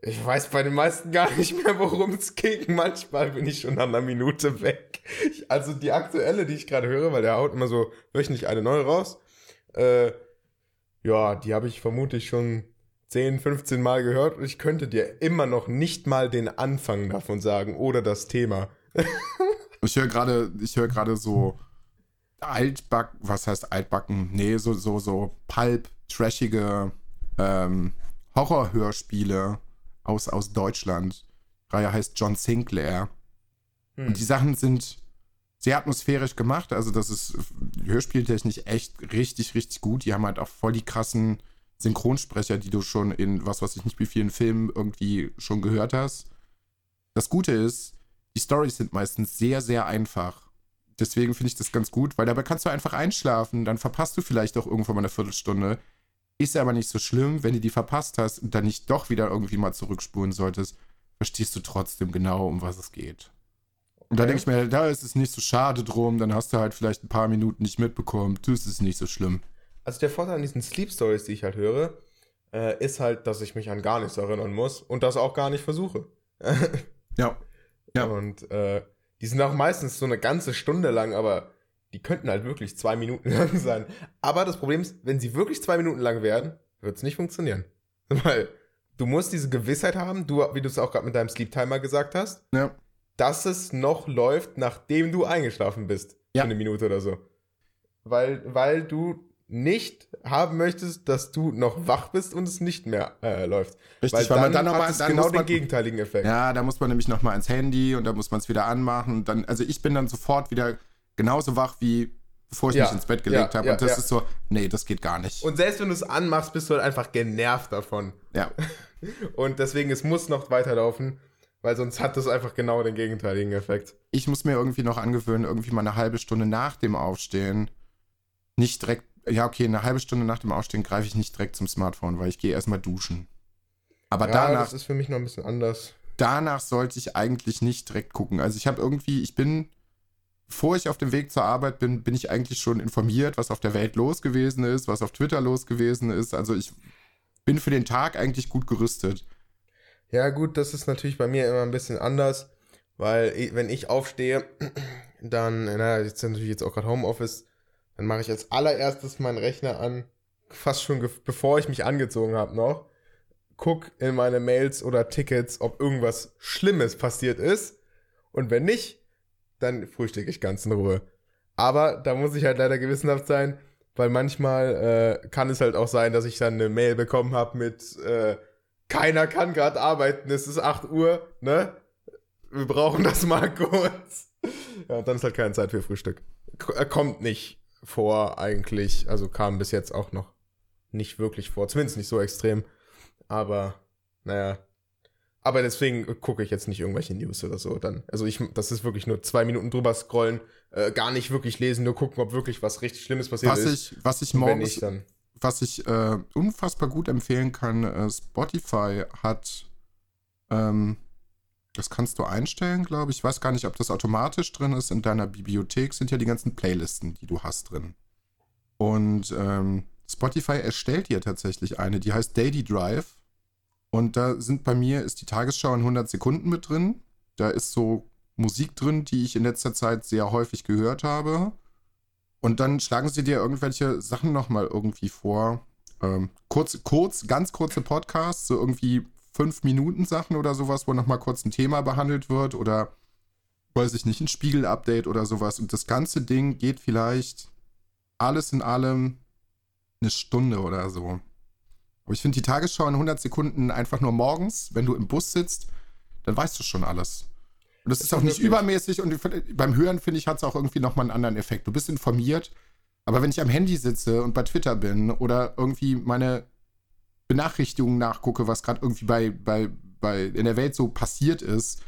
ich weiß bei den meisten gar nicht mehr, worum es ging. Manchmal bin ich schon nach einer Minute weg. Ich, also die aktuelle, die ich gerade höre, weil der haut immer so wöchentlich eine neue raus, äh, ja, die habe ich vermutlich schon 10, 15 Mal gehört und ich könnte dir immer noch nicht mal den Anfang davon sagen oder das Thema. Ich höre gerade, ich höre gerade so altback, was heißt altbacken? Nee, so, so, so pulp, trashige ähm, Horrorhörspiele aus, aus Deutschland. Die Reihe heißt John Sinclair. Hm. Und die Sachen sind sehr atmosphärisch gemacht. Also, das ist hörspieltechnisch echt richtig, richtig gut. Die haben halt auch voll die krassen Synchronsprecher, die du schon in was weiß ich nicht wie vielen Filmen irgendwie schon gehört hast. Das Gute ist, die Stories sind meistens sehr, sehr einfach. Deswegen finde ich das ganz gut, weil dabei kannst du einfach einschlafen, dann verpasst du vielleicht auch irgendwann mal eine Viertelstunde. Ist aber nicht so schlimm, wenn du die verpasst hast und dann nicht doch wieder irgendwie mal zurückspulen solltest, verstehst du trotzdem genau, um was es geht. Und da denke ich mir, da ist es nicht so schade drum, dann hast du halt vielleicht ein paar Minuten nicht mitbekommen, das ist nicht so schlimm. Also der Vorteil an diesen Sleep Stories, die ich halt höre, äh, ist halt, dass ich mich an gar nichts erinnern muss und das auch gar nicht versuche. Ja. Ja. Und äh, die sind auch meistens so eine ganze Stunde lang, aber die könnten halt wirklich zwei Minuten lang sein. Aber das Problem ist, wenn sie wirklich zwei Minuten lang werden, wird es nicht funktionieren. Weil du musst diese Gewissheit haben, du, wie du es auch gerade mit deinem Sleep Timer gesagt hast, Ja. dass es noch läuft, nachdem du eingeschlafen bist. Ja. Für eine Minute oder so. Weil, weil du nicht haben möchtest, dass du noch wach bist und es nicht mehr äh, läuft. Richtig, weil, man dann nochmal, hat es dann genau man, den gegenteiligen Effekt. Ja, da muss man nämlich nochmal ans Handy und da muss man es wieder anmachen. Dann, also ich bin dann sofort wieder genauso wach wie bevor ich Ja, mich ins Bett gelegt ja, habe. ja, und das ist so, nee, das geht gar nicht. Und selbst wenn du es anmachst, bist du halt einfach genervt davon. ja. Und deswegen, es muss noch weiterlaufen, weil sonst hat das einfach genau den gegenteiligen Effekt. Ich muss mir irgendwie noch angewöhnen, irgendwie mal eine halbe Stunde nach dem Aufstehen nicht direkt ja, okay, eine halbe Stunde nach dem Aufstehen greife ich nicht direkt zum Smartphone, weil ich gehe erstmal duschen. Aber ja, danach, das ist für mich noch ein bisschen anders. danach sollte ich eigentlich nicht direkt gucken. Also ich habe irgendwie, ich bin, bevor ich auf dem Weg zur Arbeit bin, bin ich eigentlich schon informiert, was auf der Welt los gewesen ist, was auf Twitter los gewesen ist. Also ich bin für den Tag eigentlich gut gerüstet. Ja, gut, das ist natürlich bei mir immer ein bisschen anders, weil wenn ich aufstehe, dann, na, jetzt natürlich jetzt auch gerade Homeoffice, dann mache ich als allererstes meinen Rechner an, fast schon bevor ich mich angezogen habe noch, guck in meine Mails oder Tickets, ob irgendwas Schlimmes passiert ist und wenn nicht, dann frühstücke ich ganz in Ruhe. Aber da muss ich halt leider gewissenhaft sein, weil manchmal äh, kann es halt auch sein, dass ich dann eine Mail bekommen habe mit äh, keiner kann gerade arbeiten, es ist 8 Uhr, ne? Wir brauchen das mal kurz. Ja, und dann ist halt keine Zeit für Frühstück. K äh, kommt nicht vor eigentlich, also kam bis jetzt auch noch nicht wirklich vor, zumindest nicht so extrem. Aber naja. Aber deswegen gucke ich jetzt nicht irgendwelche News oder so. Dann, also ich, das ist wirklich nur zwei Minuten drüber scrollen, äh, gar nicht wirklich lesen, nur gucken, ob wirklich was richtig Schlimmes passiert Was ist. ich, was ich dann. was ich äh, unfassbar gut empfehlen kann, äh, Spotify hat, ähm, das kannst du einstellen, glaube ich. Ich weiß gar nicht, ob das automatisch drin ist. In deiner Bibliothek sind ja die ganzen Playlisten, die du hast drin. Und ähm, Spotify erstellt dir tatsächlich eine, die heißt Daily Drive. Und da sind bei mir, ist die Tagesschau in 100 Sekunden mit drin. Da ist so Musik drin, die ich in letzter Zeit sehr häufig gehört habe. Und dann schlagen sie dir irgendwelche Sachen nochmal irgendwie vor. Ähm, kurz, kurz, ganz kurze Podcasts, so irgendwie fünf Minuten Sachen oder sowas, wo nochmal kurz ein Thema behandelt wird oder weiß ich nicht, ein Spiegel-Update oder sowas. Und das ganze Ding geht vielleicht alles in allem eine Stunde oder so. Aber ich finde die Tagesschau in 100 Sekunden einfach nur morgens, wenn du im Bus sitzt, dann weißt du schon alles. Und das Das ist auch nicht übermäßig und beim Hören, finde ich, hat es auch irgendwie nochmal einen anderen Effekt. Du bist informiert, aber wenn ich am Handy sitze und bei Twitter bin oder irgendwie meine Benachrichtigungen nachgucke, was gerade irgendwie bei, bei, bei in der Welt so passiert ist,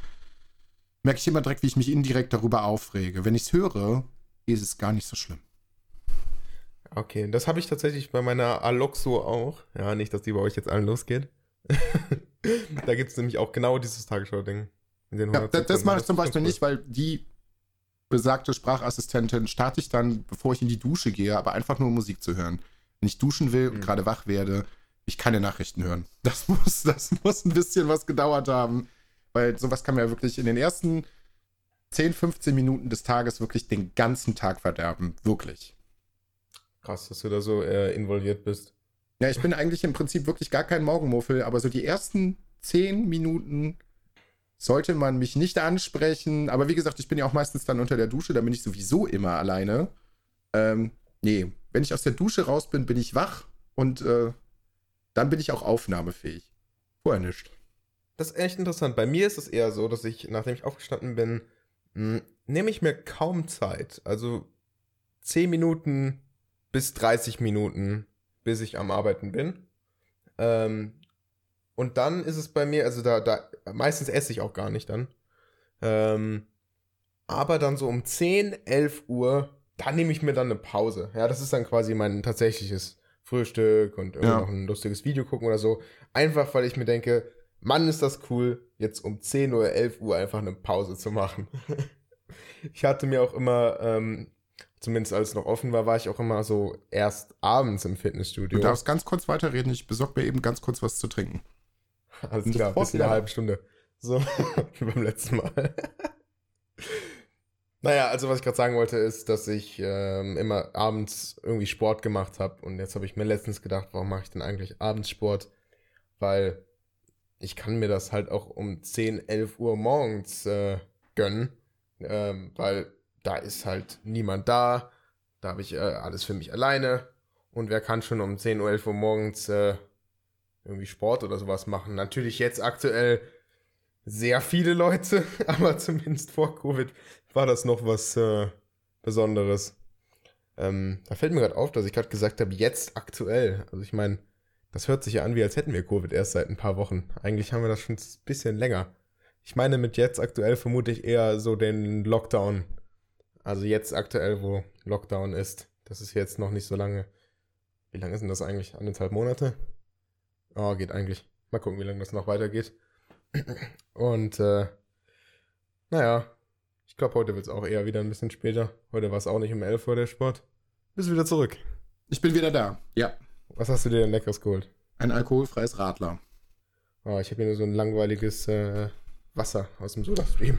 merke ich immer direkt, wie ich mich indirekt darüber aufrege. Wenn ich es höre, ist es gar nicht so schlimm. Okay, das habe ich tatsächlich bei meiner Aloxo auch. Ja, nicht, dass die bei euch jetzt allen losgeht. da gibt es nämlich auch genau dieses Tagesschau-Ding. Ja, 100 das, das mache ich zum Beispiel nicht, weil die besagte Sprachassistentin starte ich dann, bevor ich in die Dusche gehe, aber einfach nur Musik zu hören. Wenn ich duschen will und Mhm. gerade wach werde, ich keine Nachrichten hören. Das muss, das muss ein bisschen was gedauert haben, weil sowas kann mir ja wirklich in den ersten 10, 15 Minuten des Tages wirklich den ganzen Tag verderben. Wirklich. Krass, dass du da so äh, involviert bist. Ja, ich bin eigentlich im Prinzip wirklich gar kein Morgenmuffel, aber so die ersten 10 Minuten sollte man mich nicht ansprechen. Aber wie gesagt, ich bin ja auch meistens dann unter der Dusche, da bin ich sowieso immer alleine. Ähm, nee, wenn ich aus der Dusche raus bin, bin ich wach und äh, dann bin ich auch aufnahmefähig. Vorher nicht. Das ist echt interessant. Bei mir ist es eher so, dass ich, nachdem ich aufgestanden bin, mh, nehme ich mir kaum Zeit. Also 10 Minuten bis 30 Minuten, bis ich am Arbeiten bin. Ähm, und dann ist es bei mir, also da, da, meistens esse ich auch gar nicht dann. Ähm, aber dann so um 10, 11 Uhr, da nehme ich mir dann eine Pause. Ja, das ist dann quasi mein tatsächliches Frühstück und irgendwie Ja. noch ein lustiges Video gucken oder so. Einfach, weil ich mir denke, Mann, ist das cool, jetzt um 10 oder 11 Uhr einfach eine Pause zu machen. ich hatte mir auch immer, ähm, zumindest als es noch offen war, war ich auch immer so erst abends im Fitnessstudio. Du darfst ganz kurz weiterreden, ich besorge mir eben ganz kurz was zu trinken. Alles klar, bis in einer halben Stunde. So, wie beim letzten Mal. naja, also was ich gerade sagen wollte, ist, dass ich ähm, immer abends irgendwie Sport gemacht habe. Und jetzt habe ich mir letztens gedacht, warum mache ich denn eigentlich abends Sport? Weil ich kann mir das halt auch um 10, 11 Uhr morgens äh, gönnen. Ähm, weil da ist halt niemand da. Da habe ich äh, alles für mich alleine. Und wer kann schon um 10 Uhr, 11 Uhr morgens äh, irgendwie Sport oder sowas machen. Natürlich jetzt aktuell sehr viele Leute, aber zumindest vor Covid war das noch was äh, Besonderes. Ähm, da fällt mir gerade auf, dass ich gerade gesagt habe, jetzt aktuell. Also ich meine, das hört sich ja an, wie als hätten wir Covid erst seit ein paar Wochen. Eigentlich haben wir das schon ein bisschen länger. Ich meine, mit jetzt aktuell vermute ich eher so den Lockdown. Also jetzt aktuell, wo Lockdown ist. Das ist jetzt noch nicht so lange wie lange ist denn das eigentlich? Anderthalb Monate? Oh, geht eigentlich. Mal gucken, wie lange das noch weitergeht. Und, äh, naja, ich glaube, heute wird es auch eher wieder ein bisschen später. Heute war es auch nicht um 11 Uhr der Sport. Bist wieder zurück. Ich bin wieder da. Ja. Was hast du dir denn Leckeres geholt? Ein alkoholfreies Radler. Oh, ich habe hier nur so ein langweiliges äh, Wasser aus dem Sodastream.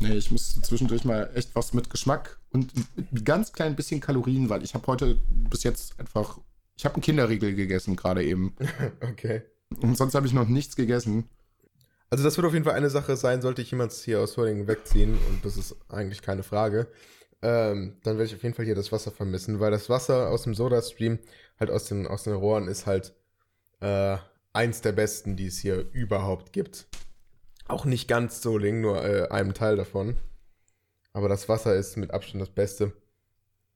Nee, ich muss zwischendurch mal echt was mit Geschmack und ein ganz klein bisschen Kalorien, weil ich habe heute bis jetzt einfach, ich habe einen Kinderriegel gegessen gerade eben. okay. Und sonst habe ich noch nichts gegessen. Also das wird auf jeden Fall eine Sache sein, sollte ich jemand hier aus Solingen wegziehen, und das ist eigentlich keine Frage, ähm, dann werde ich auf jeden Fall hier das Wasser vermissen, weil das Wasser aus dem Soda-Stream, halt aus den, aus den Rohren, ist halt äh, eins der besten, die es hier überhaupt gibt. Auch nicht ganz Solingen, nur äh, einem Teil davon. Aber das Wasser ist mit Abstand das Beste.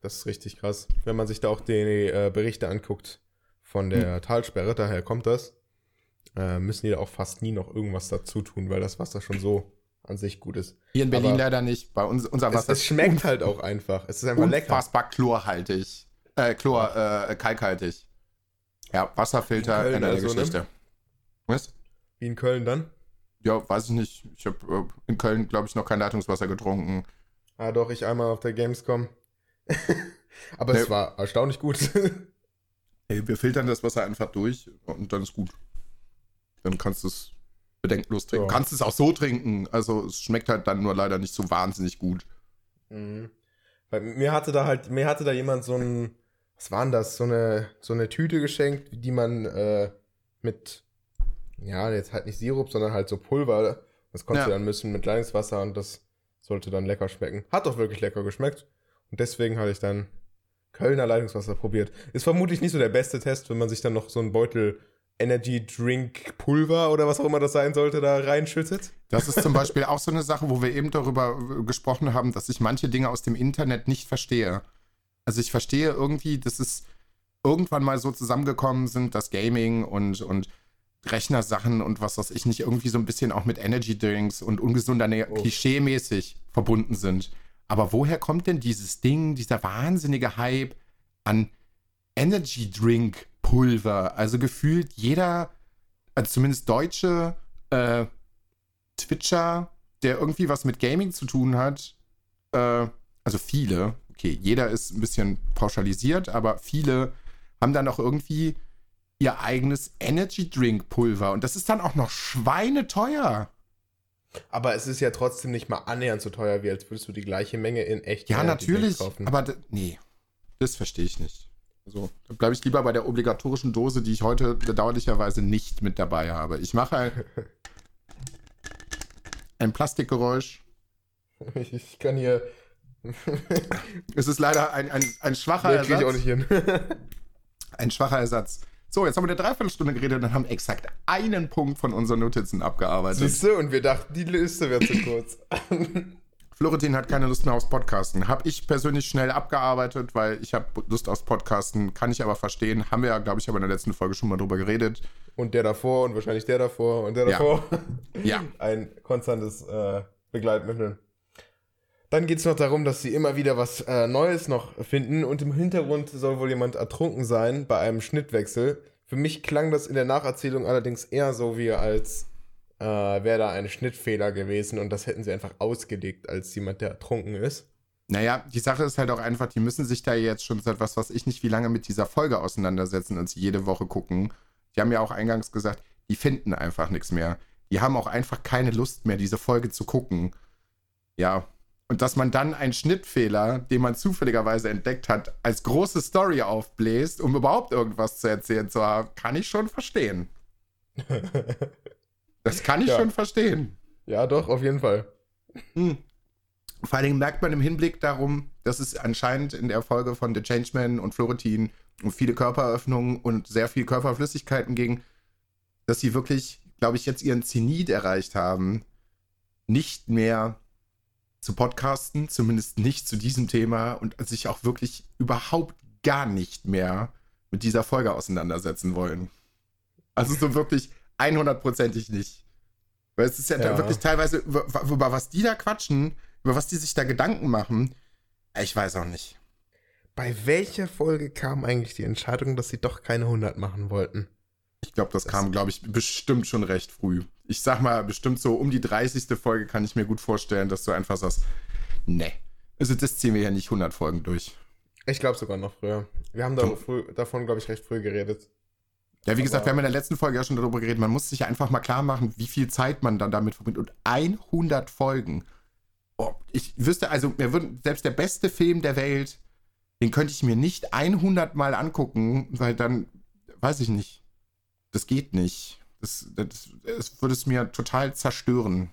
Das ist richtig krass. Wenn man sich da auch die äh, Berichte anguckt von der hm. Talsperre, daher kommt das äh, müssen die da auch fast nie noch irgendwas dazu tun, weil das Wasser schon so an sich gut ist. Hier in Berlin Aber leider nicht. Bei uns unser Wasser. Es, es schmeckt halt auch einfach. Es ist einfach lecker. Unfassbar chlorhaltig. Äh, Chlor, äh, kalkhaltig. Ja, Wasserfilter in, in der also, ne? Geschichte. Ne? Was? Wie in Köln dann? Ja, weiß ich nicht. Ich habe äh, in Köln, glaube ich, noch kein Leitungswasser getrunken. Ah, doch, ich einmal auf der Gamescom. Aber nee. es war erstaunlich gut. hey, wir filtern das Wasser einfach durch und dann ist gut. Dann kannst du es bedenkenlos trinken. Ja. Kannst es auch so trinken. Also es schmeckt halt dann nur leider nicht so wahnsinnig gut. Mhm. Weil mir hatte da halt, mir hatte da jemand so ein, was war denn das? So eine, so eine Tüte geschenkt, die man äh, mit, ja, jetzt halt nicht Sirup, sondern halt so Pulver. Das konntest ja. du dann müssen mit Leitungswasser und das sollte dann lecker schmecken. Hat doch wirklich lecker geschmeckt. Und deswegen hatte ich dann Kölner Leitungswasser probiert. Ist vermutlich nicht so der beste Test, wenn man sich dann noch so einen Beutel Energy Drink Pulver oder was auch immer das sein sollte, da reinschüttet. Das ist zum Beispiel auch so eine Sache, wo wir eben darüber gesprochen haben, dass ich manche Dinge aus dem Internet nicht verstehe. Also ich verstehe irgendwie, dass es irgendwann mal so zusammengekommen sind, dass Gaming und, und Rechnersachen und was weiß ich nicht irgendwie so ein bisschen auch mit Energy Drinks und ungesunder oh. klischee-mäßig verbunden sind. Aber woher kommt denn dieses Ding, dieser wahnsinnige Hype an Energy Drink Pulver. Also gefühlt jeder, also zumindest deutsche äh, Twitcher, der irgendwie was mit Gaming zu tun hat, äh, also viele, okay, jeder ist ein bisschen pauschalisiert, aber viele haben dann auch irgendwie ihr eigenes Energy Drink Pulver und das ist dann auch noch schweineteuer. Aber es ist ja trotzdem nicht mal annähernd so teuer, wie als würdest du die gleiche Menge in echt Ja, natürlich, aber nee, das verstehe ich nicht. Also, da bleibe ich lieber bei der obligatorischen Dose, die ich heute bedauerlicherweise nicht mit dabei habe. Ich mache ein, ein Plastikgeräusch. Ich kann hier. es ist leider ein, ein, ein schwacher nee, Ersatz. Ich auch nicht hin. ein schwacher Ersatz. So, jetzt haben wir eine Dreiviertelstunde geredet und haben exakt einen Punkt von unseren Notizen abgearbeitet. Siehst du, und wir dachten, die Liste wäre zu kurz. Florentin hat keine Lust mehr aufs Podcasten. Habe ich persönlich schnell abgearbeitet, weil ich habe Lust aufs Podcasten. Kann ich aber verstehen. Haben wir ja, glaube ich, aber in der letzten Folge schon mal drüber geredet. Und der davor und wahrscheinlich der davor und der davor. Ja. ja. Ein konstantes äh, Begleitmittel. Dann geht es noch darum, dass sie immer wieder was äh, Neues noch finden und im Hintergrund soll wohl jemand ertrunken sein bei einem Schnittwechsel. Für mich klang das in der Nacherzählung allerdings eher so wie als äh, wäre da ein Schnittfehler gewesen und das hätten sie einfach ausgelegt als jemand, der ertrunken ist. Naja, die Sache ist halt auch einfach, die müssen sich da jetzt schon seit was weiß ich nicht wie lange mit dieser Folge auseinandersetzen und sie jede Woche gucken. Die haben ja auch eingangs gesagt, die finden einfach nichts mehr. Die haben auch einfach keine Lust mehr, diese Folge zu gucken. Ja. Und dass man dann einen Schnittfehler, den man zufälligerweise entdeckt hat, als große Story aufbläst, um überhaupt irgendwas zu erzählen zu haben, kann ich schon verstehen. Das kann ich ja. schon verstehen. Ja, doch, auf jeden Fall. Hm. Vor allen Dingen merkt man im Hinblick darum, dass es anscheinend in der Folge von The Changeman und Florentin um viele Körperöffnungen und sehr viel Körperflüssigkeiten ging, dass sie wirklich, glaube ich, jetzt ihren Zenit erreicht haben, nicht mehr zu podcasten, zumindest nicht zu diesem Thema und sich auch wirklich überhaupt gar nicht mehr mit dieser Folge auseinandersetzen wollen. Also so wirklich 100%ig nicht. Weil es ist ja, ja. wirklich teilweise, über, über, was die da quatschen, über was die sich da Gedanken machen, ich weiß auch nicht. bei welcher Folge kam eigentlich die Entscheidung, dass sie doch keine 100 machen wollten? Ich glaube, das, das kam, glaube ich, bestimmt schon recht früh. Ich sag mal, bestimmt so um die 30. Folge kann ich mir gut vorstellen, dass du einfach sagst, ne. Also das ziehen wir ja nicht 100 Folgen durch. Ich glaube sogar noch früher. Wir haben da früh, davon, glaube ich, recht früh geredet. Ja, wie Aber gesagt, wir haben in der letzten Folge ja schon darüber geredet. Man muss sich einfach mal klar machen, wie viel Zeit man dann damit verbringt. Und 100 Folgen. Oh, ich wüsste, also mir würden selbst der beste Film der Welt, den könnte ich mir nicht 100 Mal angucken, weil dann, weiß ich nicht, das geht nicht. Das, das, das würde es mir total zerstören.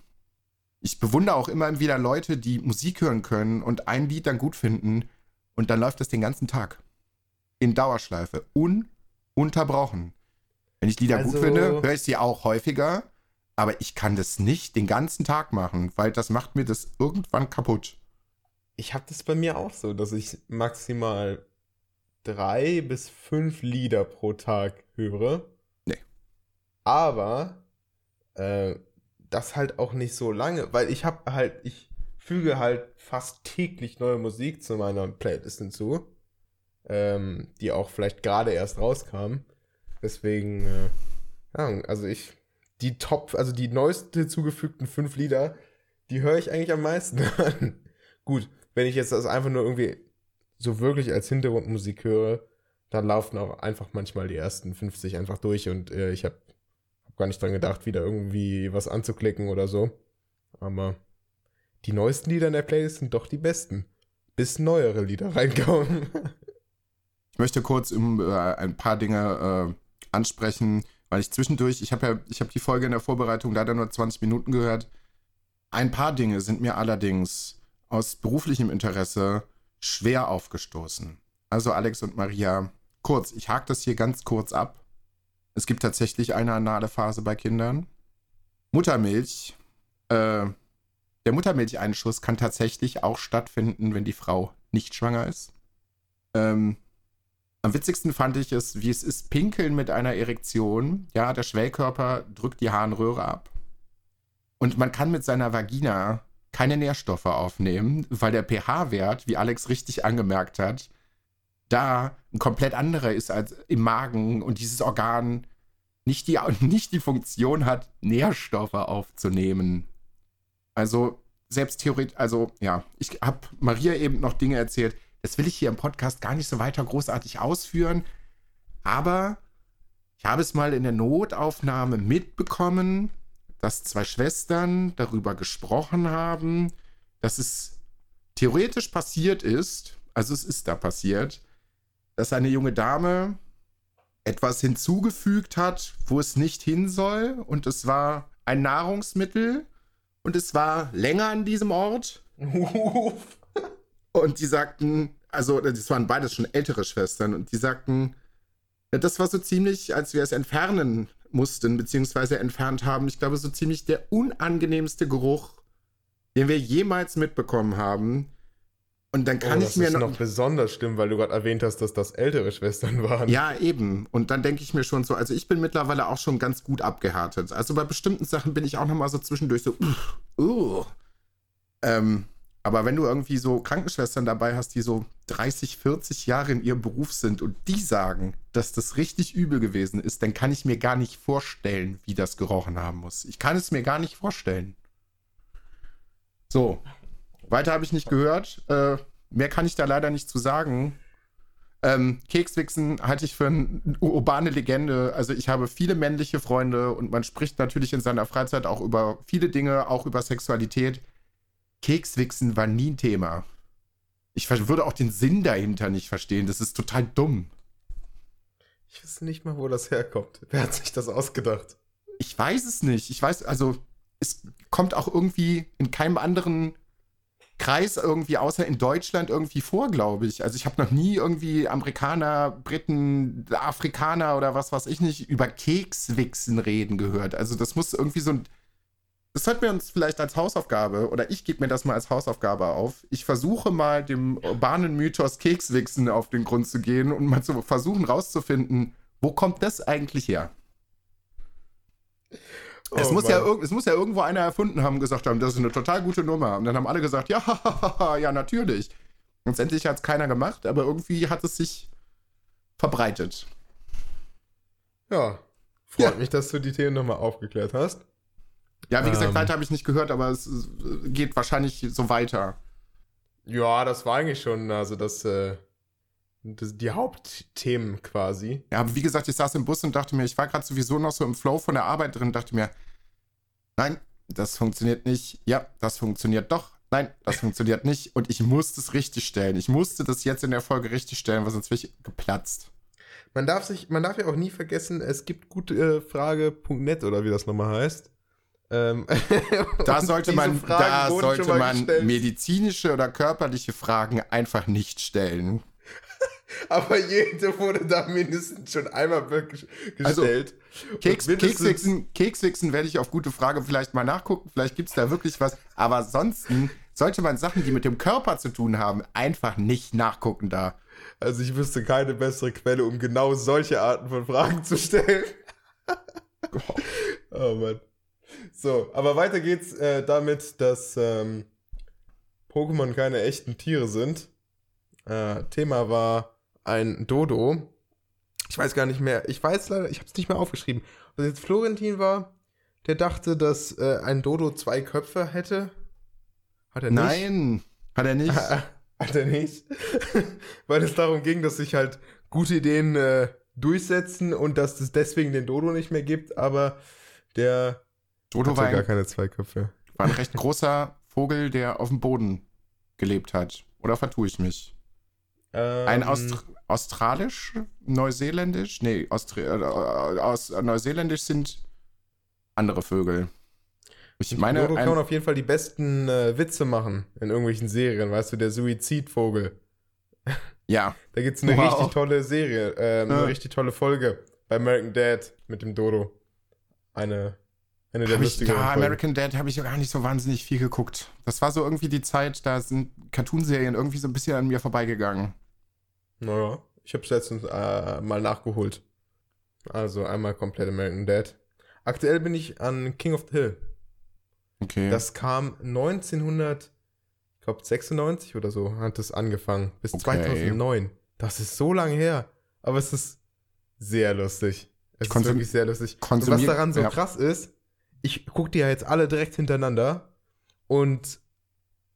Ich bewundere auch immer wieder Leute, die Musik hören können und ein Lied dann gut finden und dann läuft das den ganzen Tag. In Dauerschleife. Ununterbrochen. Wenn ich Lieder also, gut finde, höre ich sie auch häufiger, aber ich kann das nicht den ganzen Tag machen, weil das macht mir das irgendwann kaputt. Ich habe das bei mir auch so, dass ich maximal drei bis fünf Lieder pro Tag höre. Nee. Aber äh, das halt auch nicht so lange, weil ich habe halt, ich füge halt fast täglich neue Musik zu meiner Playlist hinzu, ähm, die auch vielleicht gerade erst rauskam. Deswegen, äh, also ich, die Top, also die neueste zugefügten fünf Lieder, die höre ich eigentlich am meisten an. Gut, wenn ich jetzt das einfach nur irgendwie so wirklich als Hintergrundmusik höre, dann laufen auch einfach manchmal die ersten 50 einfach durch und äh, ich habe hab gar nicht dran gedacht, wieder irgendwie was anzuklicken oder so. Aber die neuesten Lieder in der Playlist sind doch die besten. Bis neuere Lieder reinkommen. ich möchte kurz um, äh, ein paar Dinge äh, ansprechen, weil ich zwischendurch, ich habe ja, ich habe die Folge in der Vorbereitung leider nur 20 Minuten gehört. Ein paar Dinge sind mir allerdings aus beruflichem Interesse schwer aufgestoßen. Also Alex und Maria, kurz, ich hake das hier ganz kurz ab. Es gibt tatsächlich eine anale Phase bei Kindern. Muttermilch, äh, der Muttermilcheinschuss kann tatsächlich auch stattfinden, wenn die Frau nicht schwanger ist. Ähm, am witzigsten fand ich es, wie es ist, pinkeln mit einer Erektion. Ja, der Schwellkörper drückt die Harnröhre ab. Und man kann mit seiner Vagina keine Nährstoffe aufnehmen, weil der pH-Wert, wie Alex richtig angemerkt hat, da ein komplett anderer ist als im Magen und dieses Organ nicht die, nicht die Funktion hat, Nährstoffe aufzunehmen. Also selbst theoretisch, also ja, ich habe Maria eben noch Dinge erzählt. Das will ich hier im Podcast gar nicht so weiter großartig ausführen. Aber ich habe es mal in der Notaufnahme mitbekommen, dass zwei Schwestern darüber gesprochen haben, dass es theoretisch passiert ist, also es ist da passiert, dass eine junge Dame etwas hinzugefügt hat, wo es nicht hin soll. Und es war ein Nahrungsmittel, und es war länger an diesem Ort. Und die sagten, also das waren beides schon ältere Schwestern und die sagten, das war so ziemlich, als wir es entfernen mussten, beziehungsweise entfernt haben, ich glaube, so ziemlich der unangenehmste Geruch, den wir jemals mitbekommen haben. Und dann kann oh, ich mir noch. Das ist noch besonders schlimm, weil du gerade erwähnt hast, dass das ältere Schwestern waren. Ja, eben. Und dann denke ich mir schon so, also ich bin mittlerweile auch schon ganz gut abgehärtet. Also bei bestimmten Sachen bin ich auch nochmal so zwischendurch so, uh, ähm, aber wenn du irgendwie so Krankenschwestern dabei hast, die so 30, 40 Jahre in ihrem Beruf sind und die sagen, dass das richtig übel gewesen ist, dann kann ich mir gar nicht vorstellen, wie das gerochen haben muss. Ich kann es mir gar nicht vorstellen. So, weiter habe ich nicht gehört. Äh, mehr kann ich da leider nicht zu sagen. Ähm, Kekswichsen halte ich für eine urbane Legende. Also ich habe viele männliche Freunde und man spricht natürlich in seiner Freizeit auch über viele Dinge, auch über Sexualität. Kekswichsen war nie ein Thema. Ich würde auch den Sinn dahinter nicht verstehen. Das ist total dumm. Ich weiß nicht mal, wo das herkommt. Wer hat sich das ausgedacht? Ich weiß es nicht. Ich weiß, also es kommt auch irgendwie in keinem anderen Kreis irgendwie außer in Deutschland irgendwie vor, glaube ich. Also ich habe noch nie irgendwie Amerikaner, Briten, Afrikaner oder was weiß ich nicht über Kekswichsen reden gehört. Also das muss irgendwie so ein das sollten wir uns vielleicht als Hausaufgabe, oder ich gebe mir das mal als Hausaufgabe auf. Ich versuche mal dem urbanen Mythos Kekswichsen auf den Grund zu gehen und mal zu versuchen rauszufinden, wo kommt das eigentlich her? Oh, es, muss ja, es muss ja irgendwo einer erfunden haben, gesagt haben, das ist eine total gute Nummer. Und dann haben alle gesagt, ja, ja, natürlich. Letztendlich hat es keiner gemacht, aber irgendwie hat es sich verbreitet. Ja, freut Ja. mich, dass du die Themen nochmal aufgeklärt hast. Ja, wie gesagt, Ähm. weiter habe ich nicht gehört, aber es geht wahrscheinlich so weiter. Ja, das war eigentlich schon, also das, äh, das die Hauptthemen quasi. Ja, aber wie gesagt, ich saß im Bus und dachte mir, ich war gerade sowieso noch so im Flow von der Arbeit drin, dachte mir, nein, das funktioniert nicht. Ja, das funktioniert doch. Nein, das funktioniert nicht. Und ich musste es richtig stellen. Ich musste das jetzt in der Folge richtig stellen, weil sonst wäre ich geplatzt. Man darf sich, man darf ja auch nie vergessen, es gibt gutefrage.net oder wie das nochmal heißt. Ähm, Da sollte man, da sollte man gestellt. medizinische oder körperliche Fragen einfach nicht stellen. Aber jede wurde da mindestens schon einmal Also, gestellt. Keks, Kekswichsen, Kekswichsen werde ich auf gute Frage vielleicht mal nachgucken. Vielleicht gibt es da wirklich was. Aber ansonsten sollte man Sachen, die mit dem Körper zu tun haben, einfach nicht nachgucken da. Also ich wüsste keine bessere Quelle, um genau solche Arten von Fragen zu stellen. oh Mann. So, aber weiter geht's äh, damit, dass ähm, Pokémon keine echten Tiere sind. Äh, Thema war ein Dodo. Ich weiß gar nicht mehr. Ich weiß leider, ich habe es nicht mehr aufgeschrieben. Was jetzt Florentin war, der dachte, dass äh, ein Dodo zwei Köpfe hätte. Hat er nicht? Nein, hat er nicht. Hat er nicht. Weil es darum ging, dass sich halt gute Ideen äh, durchsetzen und dass es deswegen den Dodo nicht mehr gibt, aber der Dodo war gar ein, keine zwei Köpfe. war ein recht großer Vogel, der auf dem Boden gelebt hat. Oder vertue ich mich? Ein Ähm, Aust australisch, neuseeländisch? Nee, Austri äh, aus neuseeländisch sind andere Vögel. Ich meine, Dodo kann ein, auf jeden Fall die besten äh, Witze machen in irgendwelchen Serien, weißt du, der Suizidvogel. ja, Da gibt's eine Wow. richtig tolle Serie, äh, eine Ja. richtig tolle Folge bei American Dad mit dem Dodo. Eine, eine der lustigeren ja. American Dad habe ich ja gar nicht so wahnsinnig viel geguckt. Das war so irgendwie die Zeit, da sind Cartoonserien irgendwie so ein bisschen an mir vorbeigegangen. Naja, ich habe es letztens äh, mal nachgeholt. Also einmal komplett American Dad. Aktuell bin ich an King of the Hill. Okay. Das kam 1900, ich glaube 96 oder so, hat das angefangen. Bis Okay. 2009. Das ist so lange her. Aber es ist sehr lustig. Es ist wirklich sehr lustig. Und was daran so ja. krass ist, ich gucke die ja jetzt alle direkt hintereinander und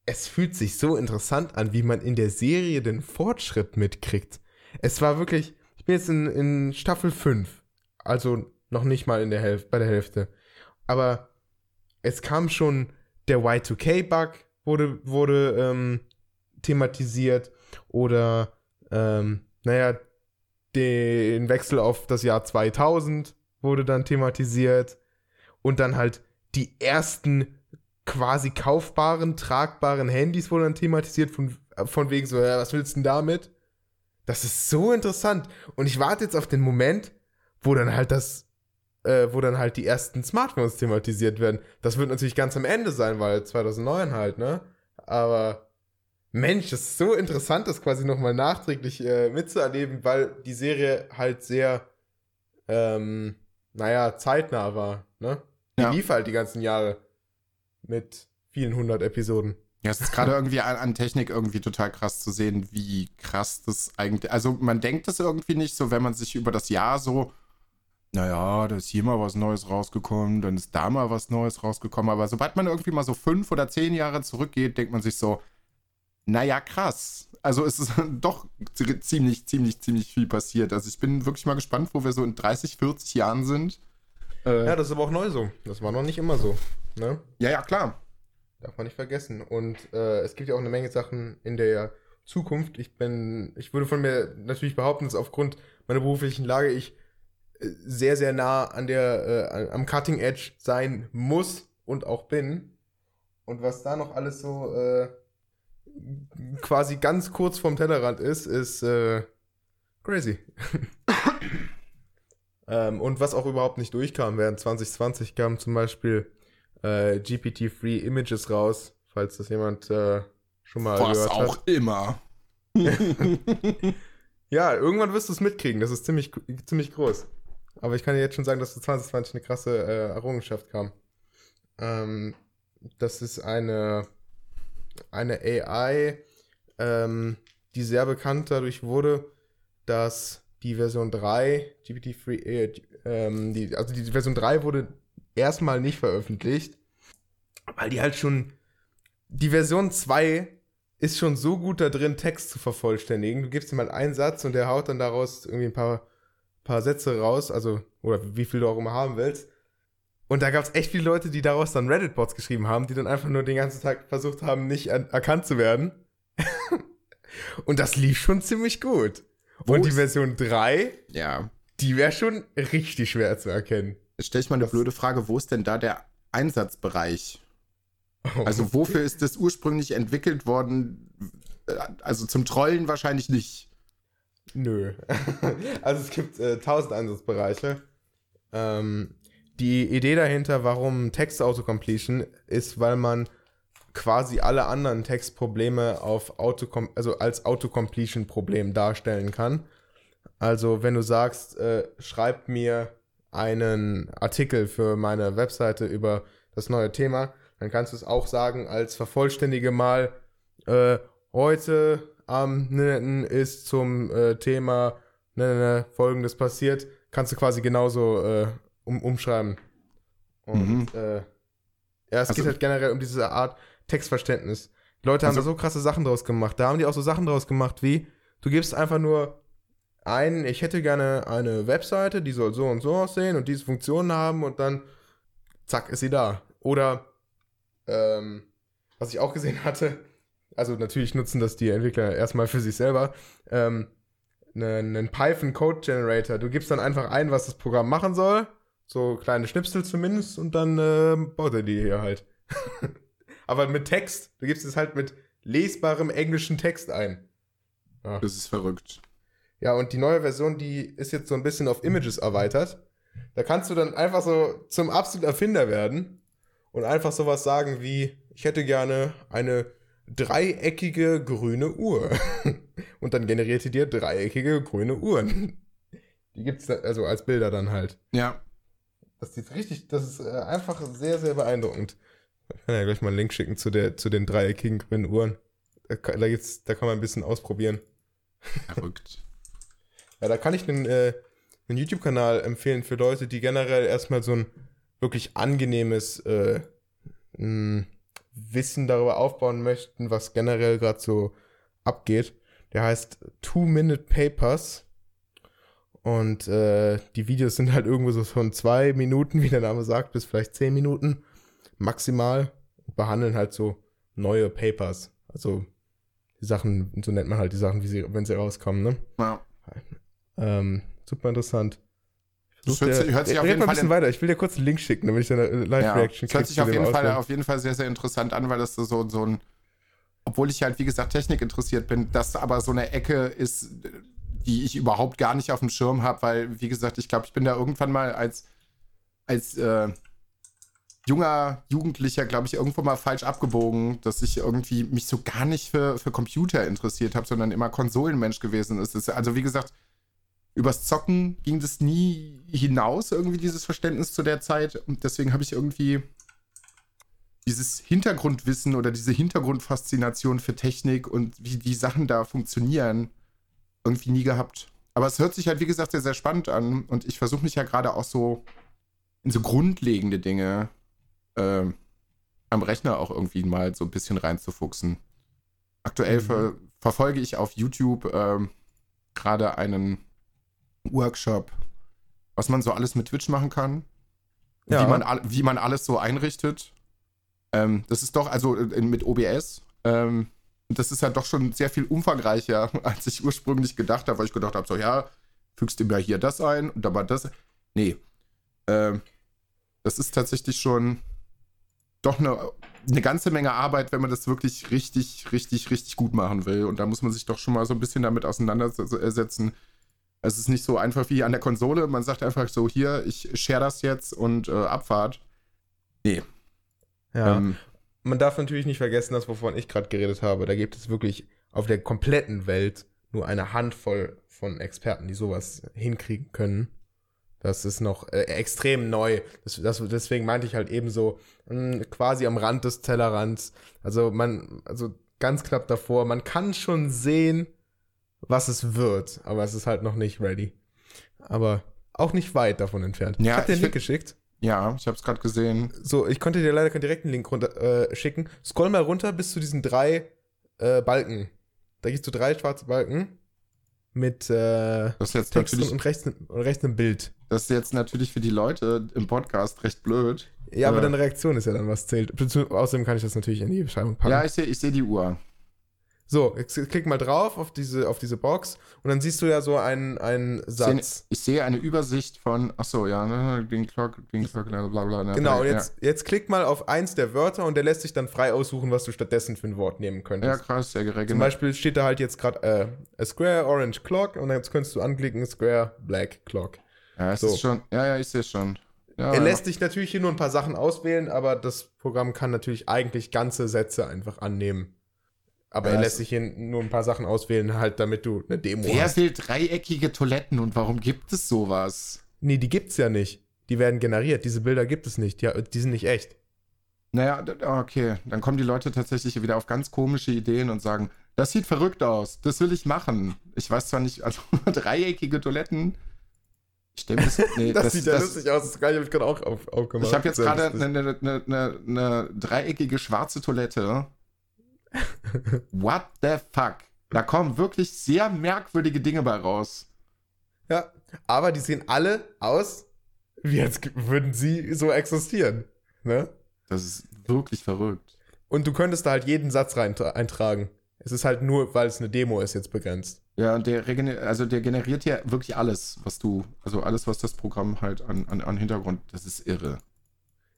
es fühlt sich so interessant an, wie man in der Serie den Fortschritt mitkriegt. Es war wirklich, ich bin jetzt in, in Staffel 5, also noch nicht mal in der Hälfte, bei der Hälfte. Aber es kam schon der Y2K-Bug wurde, wurde ähm, thematisiert oder ähm, naja, den Wechsel auf das Jahr 2000 wurde dann thematisiert und dann halt die ersten quasi kaufbaren, tragbaren Handys wurden dann thematisiert von, von wegen so, ja, was willst du denn damit? Das ist so interessant und ich warte jetzt auf den Moment, wo dann halt das, äh, wo dann halt die ersten Smartphones thematisiert werden. Das wird natürlich ganz am Ende sein, weil 2009 halt, ne? Aber Mensch, das ist so interessant, das quasi nochmal nachträglich äh, mitzuerleben, weil die Serie halt sehr, ähm, naja, zeitnah war, ne? Die Ja. lief halt die ganzen Jahre mit vielen hundert Episoden. Ja, es ist gerade irgendwie an, an Technik irgendwie total krass zu sehen, wie krass das eigentlich. Also man denkt das irgendwie nicht so, wenn man sich über das Jahr so, naja, da ist hier mal was Neues rausgekommen, dann ist da mal was Neues rausgekommen. Aber sobald man irgendwie mal so fünf oder zehn Jahre zurückgeht, denkt man sich so, naja, krass. Also es ist doch zi- ziemlich, ziemlich, ziemlich viel passiert. Also ich bin wirklich mal gespannt, wo wir so in 30, 40 Jahren sind. Äh, Ja, das ist aber auch neu so. Das war noch nicht immer so, ne? ja, ja, klar. Darf man nicht vergessen. Und äh, es gibt ja auch eine Menge Sachen in der Zukunft. Ich bin, ich würde von mir natürlich behaupten, dass aufgrund meiner beruflichen Lage ich äh, sehr, sehr nah an der, äh, am Cutting Edge sein muss und auch bin. Und was da noch alles so äh, quasi ganz kurz vorm Tellerrand ist, ist äh, crazy. ähm, und was auch überhaupt nicht durchkam, während 2020 kam zum Beispiel äh, GPT-Free Images raus, falls das jemand äh, schon mal Was gehört auch hat. immer. Ja, irgendwann wirst du es mitkriegen. Das ist ziemlich, ziemlich groß. Aber ich kann dir jetzt schon sagen, dass 2020 eine krasse äh, Errungenschaft kam. Ähm, das ist eine, eine AI, ähm, die sehr bekannt dadurch wurde, dass die Version 3, GPT-3, äh, ähm, die, also die Version 3 wurde erstmal nicht veröffentlicht, weil die halt schon, die Version 2 ist schon so gut da drin, Text zu vervollständigen. Du gibst ihm halt einen Satz und der haut dann daraus irgendwie ein paar, paar Sätze raus, also, oder wie viel du auch immer haben willst. Und da gab es echt viele Leute, die daraus dann Reddit-Bots geschrieben haben, die dann einfach nur den ganzen Tag versucht haben, nicht er erkannt zu werden. und das lief schon ziemlich gut. Wo und die Version 3, Ja. die wäre schon richtig schwer zu erkennen. Jetzt stelle ich mal eine Das- blöde Frage, wo ist denn da der Einsatzbereich? Also wofür ist das ursprünglich entwickelt worden? Äh, Also zum Trollen wahrscheinlich nicht. Nö. also es gibt äh, tausend Einsatzbereiche. Ähm, die Idee dahinter, warum Text-Autocompletion, ist, weil man quasi alle anderen Textprobleme auf Autocom also als Autocompletion-Problem darstellen kann. Also wenn du sagst, äh, schreib mir einen Artikel für meine Webseite über das neue Thema, dann kannst du es auch sagen als vervollständige mal äh, heute am ne, ist zum äh, Thema ne, ne, ne, folgendes passiert, kannst du quasi genauso äh, um, umschreiben. Und Mhm. äh, ja, es Also- geht halt generell um diese Art Textverständnis. Die Leute haben Also- da so krasse Sachen draus gemacht. Da haben die auch so Sachen draus gemacht wie, du gibst einfach nur ein, ich hätte gerne eine Webseite, die soll so und so aussehen und diese Funktionen haben und dann zack, ist sie da. Oder ähm, was ich auch gesehen hatte, also natürlich nutzen das die Entwickler erstmal für sich selber, ähm, einen, einen Python Code Generator. Du gibst dann einfach ein, was das Programm machen soll, so kleine Schnipsel zumindest, und dann ähm, baut er die hier halt. Aber mit Text, du gibst es halt mit lesbarem englischen Text ein. Ja. Das ist verrückt. Ja, und die neue Version, die ist jetzt so ein bisschen auf Images erweitert. Da kannst du dann einfach so zum absoluten Erfinder werden und einfach sowas sagen wie, ich hätte gerne eine dreieckige grüne Uhr. und dann generiert die dir dreieckige grüne Uhren. Die gibt's da, also als Bilder dann halt. Ja. Das ist richtig, das ist äh, einfach sehr, sehr beeindruckend. Ich kann ja gleich mal einen Link schicken zu, der, zu den dreieckigen grünen Uhren. Da, kann- da, gibt's, da kann man ein bisschen ausprobieren. Verrückt. Ja, da kann ich einen, äh, einen YouTube-Kanal empfehlen für Leute, die generell erstmal so ein wirklich angenehmes äh, mh, Wissen darüber aufbauen möchten, was generell gerade so abgeht. Der heißt Two-Minute Papers. Und äh, die Videos sind halt irgendwo so von zwei Minuten, wie der Name sagt, bis vielleicht zehn Minuten maximal. Und behandeln halt so neue Papers. Also die Sachen, so nennt man halt die Sachen, wie sie, wenn sie rauskommen, ne? Ja. Ähm, super interessant. Das hört sich- hört sich auf jeden mal ein Fall bisschen in- weiter. Ich will dir kurz einen Link schicken, damit ich eine Ja, Live-Reaction das hört sich auf jeden, Fall, auf jeden Fall sehr, sehr interessant an, weil das so, so, so ein, obwohl ich halt, wie gesagt, Technik interessiert bin, das aber so eine Ecke ist, die ich überhaupt gar nicht auf dem Schirm habe, weil, wie gesagt, ich glaube, ich bin da irgendwann mal als, als äh, junger Jugendlicher, glaube ich, irgendwo mal falsch abgebogen, dass ich irgendwie mich so gar nicht für, für Computer interessiert habe, sondern immer Konsolenmensch gewesen ist. Ist. Also, wie gesagt, übers Zocken ging das nie hinaus, irgendwie dieses Verständnis zu der Zeit. Und deswegen habe ich irgendwie dieses Hintergrundwissen oder diese Hintergrundfaszination für Technik und wie die Sachen da funktionieren, irgendwie nie gehabt. Aber es hört sich halt, wie gesagt, sehr, sehr spannend an. Und ich versuche mich ja gerade auch so in so grundlegende Dinge ähm, am Rechner auch irgendwie mal so ein bisschen reinzufuchsen. Aktuell Mhm. ver verfolge ich auf YouTube ähm, gerade einen Workshop, was man so alles mit Twitch machen kann. Ja. Wie, man, wie man alles so einrichtet. Ähm, das ist doch, also äh, mit OBS, ähm, das ist ja doch schon sehr viel umfangreicher, als ich ursprünglich gedacht habe, weil ich gedacht habe, so ja, fügst du mir hier das ein und mal das. Nee. Ähm, das ist tatsächlich schon doch eine, eine ganze Menge Arbeit, wenn man das wirklich richtig, richtig, richtig gut machen will. Und da muss man sich doch schon mal so ein bisschen damit auseinandersetzen. Es ist nicht so einfach wie an der Konsole. Man sagt einfach so, hier, ich share das jetzt und äh, Abfahrt. Nee. Ja. Ähm, Man darf natürlich nicht vergessen, das, wovon ich gerade geredet habe. Da gibt es wirklich auf der kompletten Welt nur eine Handvoll von Experten, die sowas hinkriegen können. Das ist noch äh, extrem neu. Das, das, deswegen meinte ich halt eben so mh, quasi am Rand des Tellerrands. Also man, also ganz knapp davor. Man kann schon sehen, was es wird, aber es ist halt noch nicht ready. Aber auch nicht weit davon entfernt. Ja, ich habe dir einen Link geschickt. Ja, ich habe es gerade gesehen. So, ich konnte dir leider keinen direkten Link runter, äh, schicken. Scroll mal runter bis zu diesen drei äh, Balken. Da gehst du drei schwarze Balken mit äh, Das jetzt Text natürlich, und rechts, und rechts ein Bild. das ist jetzt natürlich für die Leute im Podcast recht blöd. Ja, aber Äh. deine Reaktion ist ja dann, was zählt. Außerdem kann ich das natürlich in die Beschreibung packen. Ja, ich sehe ich seh die Uhr. So, jetzt klick mal drauf auf diese, auf diese Box und dann siehst du ja so einen, einen Ich sehe, Satz. ich sehe eine Übersicht von, ach so, ja, ne, Green Clock, Green Clock, bla bla bla. ne, Genau, und ja. jetzt, jetzt klick mal auf eins der Wörter und der lässt sich dann frei aussuchen, was du stattdessen für ein Wort nehmen Ja, könntest. krass, sehr geregelt. Zum Beispiel steht da halt jetzt gerade äh, a square orange clock und jetzt könntest du anklicken square black clock. Ja, es so. ist schon, ja, ja, ich sehe schon. Ja, er ja. lässt dich natürlich hier nur ein paar Sachen auswählen, aber das Programm kann natürlich eigentlich ganze Sätze einfach annehmen. Aber Ja, er lässt sich hier nur ein paar Sachen auswählen, halt damit du eine Demo Wer hast. will dreieckige Toiletten und warum gibt es sowas? Nee, die gibt's ja nicht. Die werden generiert. Diese Bilder gibt es nicht. Die, die sind nicht echt. Naja, d- okay, dann kommen die Leute tatsächlich wieder auf ganz komische Ideen und sagen, das sieht verrückt aus, das will ich machen. Ich weiß zwar nicht, also dreieckige Toiletten. Mir das, nee, Das, das, sieht ja das, lustig aus. Das habe ich gerade auch auf, aufgemacht. Ich habe jetzt gerade eine, eine, eine, eine dreieckige schwarze Toilette. What the fuck? Da kommen wirklich sehr merkwürdige Dinge bei raus. Ja, aber die sehen alle aus, wie als würden sie so existieren. Ne? Das ist wirklich verrückt. Und du könntest da halt jeden Satz rein eintragen. Es ist halt nur, weil es eine Demo ist, jetzt begrenzt. Ja, und der, also der generiert ja wirklich alles, was du, also alles, was das Programm halt an, an, an Hintergrund, das ist irre.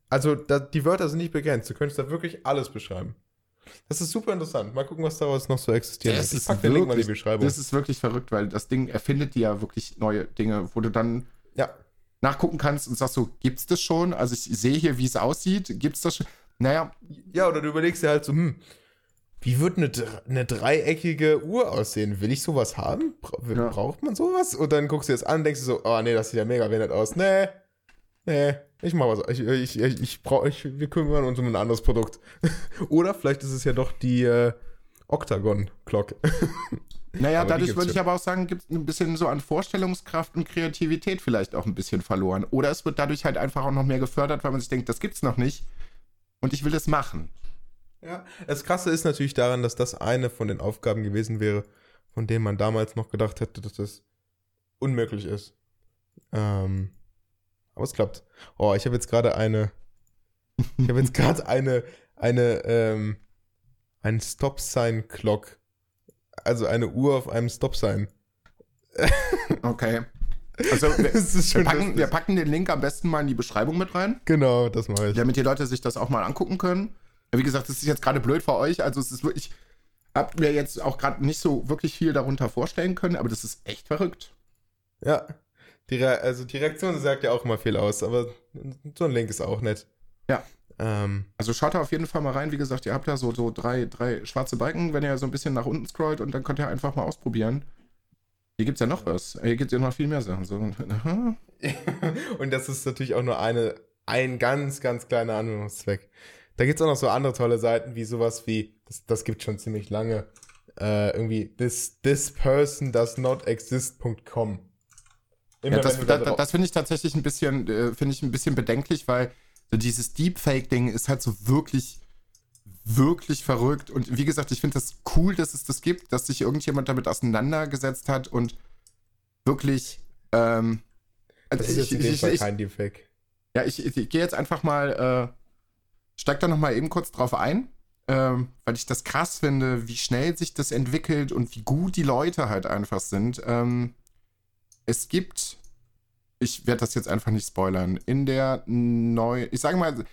Also da, die Wörter sind nicht begrenzt. Du könntest da wirklich alles beschreiben. Das ist super interessant. Mal gucken, was daraus noch so existiert. Das ich ist pack den Link mal in die wirklich- Beschreibung. Das ist wirklich verrückt, weil das Ding erfindet dir ja wirklich neue Dinge, wo du dann ja, nachgucken kannst und sagst so, gibt's das schon? Also ich sehe hier, wie es aussieht, gibt's das schon? Naja, Ja, oder du überlegst dir halt so, hm, wie wird eine, eine dreieckige Uhr aussehen? Will ich sowas haben? Bra Ja. Braucht man sowas? Und dann guckst du das an und denkst du so, oh nee, das sieht ja mega weird aus. Nee, nee, ich mach was. Ich, ich, ich, ich brauch, ich, wir kümmern uns um ein anderes Produkt. oder vielleicht ist es ja doch die äh, Octagon-Clock. Naja, Aber dadurch würde ich aber auch sagen, gibt es ein bisschen so an Vorstellungskraft und Kreativität vielleicht auch ein bisschen verloren. Oder es wird dadurch halt einfach auch noch mehr gefördert, weil man sich denkt, das gibt's noch nicht. Und ich will das machen. Ja, das Krasse ist natürlich daran, dass das eine von den Aufgaben gewesen wäre, von denen man damals noch gedacht hätte, dass das unmöglich ist. Ähm, aber es klappt. Oh, ich habe jetzt gerade eine, ich habe jetzt gerade eine, eine, ähm, ein Stop-Sign-Clock. Also eine Uhr auf einem Stop-Sign. Okay. Also wir, Das ist wir, packen, wir packen den Link am besten mal in die Beschreibung mit rein, Genau, das mache ich. damit die Leute sich das auch mal angucken können. Wie gesagt, das ist jetzt gerade blöd für euch. Also es ist wirklich, habt mir jetzt auch gerade nicht so wirklich viel darunter vorstellen können, aber das ist echt verrückt. Ja. Die Re also die Reaktion sagt ja auch immer viel aus, aber so ein Link ist auch nett. Ja. Ähm, Also schaut da auf jeden Fall mal rein. Wie gesagt, ihr habt da so, so drei, drei schwarze Balken, wenn ihr so ein bisschen nach unten scrollt und dann könnt ihr einfach mal ausprobieren. Hier gibt's ja noch was. Hier gibt's ja noch viel mehr Sachen. So. Und das ist natürlich auch nur eine, ein ganz, ganz kleiner Anwendungszweck. Da gibt's auch noch so andere tolle Seiten, wie sowas wie, das, das gibt schon ziemlich lange, äh, irgendwie this, this exist.com. Ja, das, da, da das finde ich tatsächlich ein bisschen, äh, finde ich ein bisschen bedenklich, weil so dieses Deepfake-Ding ist halt so wirklich, wirklich verrückt. Und wie gesagt, ich finde das cool, dass es das gibt, dass sich irgendjemand damit auseinandergesetzt hat und wirklich, ähm, also das ist jetzt ich, in dem Fall kein Deepfake. Ja, ich, ich, ich gehe jetzt einfach mal, äh, steig da nochmal eben kurz drauf ein, ähm, weil ich das krass finde, wie schnell sich das entwickelt und wie gut die Leute halt einfach sind. Ähm, es gibt, ich werde das jetzt einfach nicht spoilern, in der neu, ich sage mal,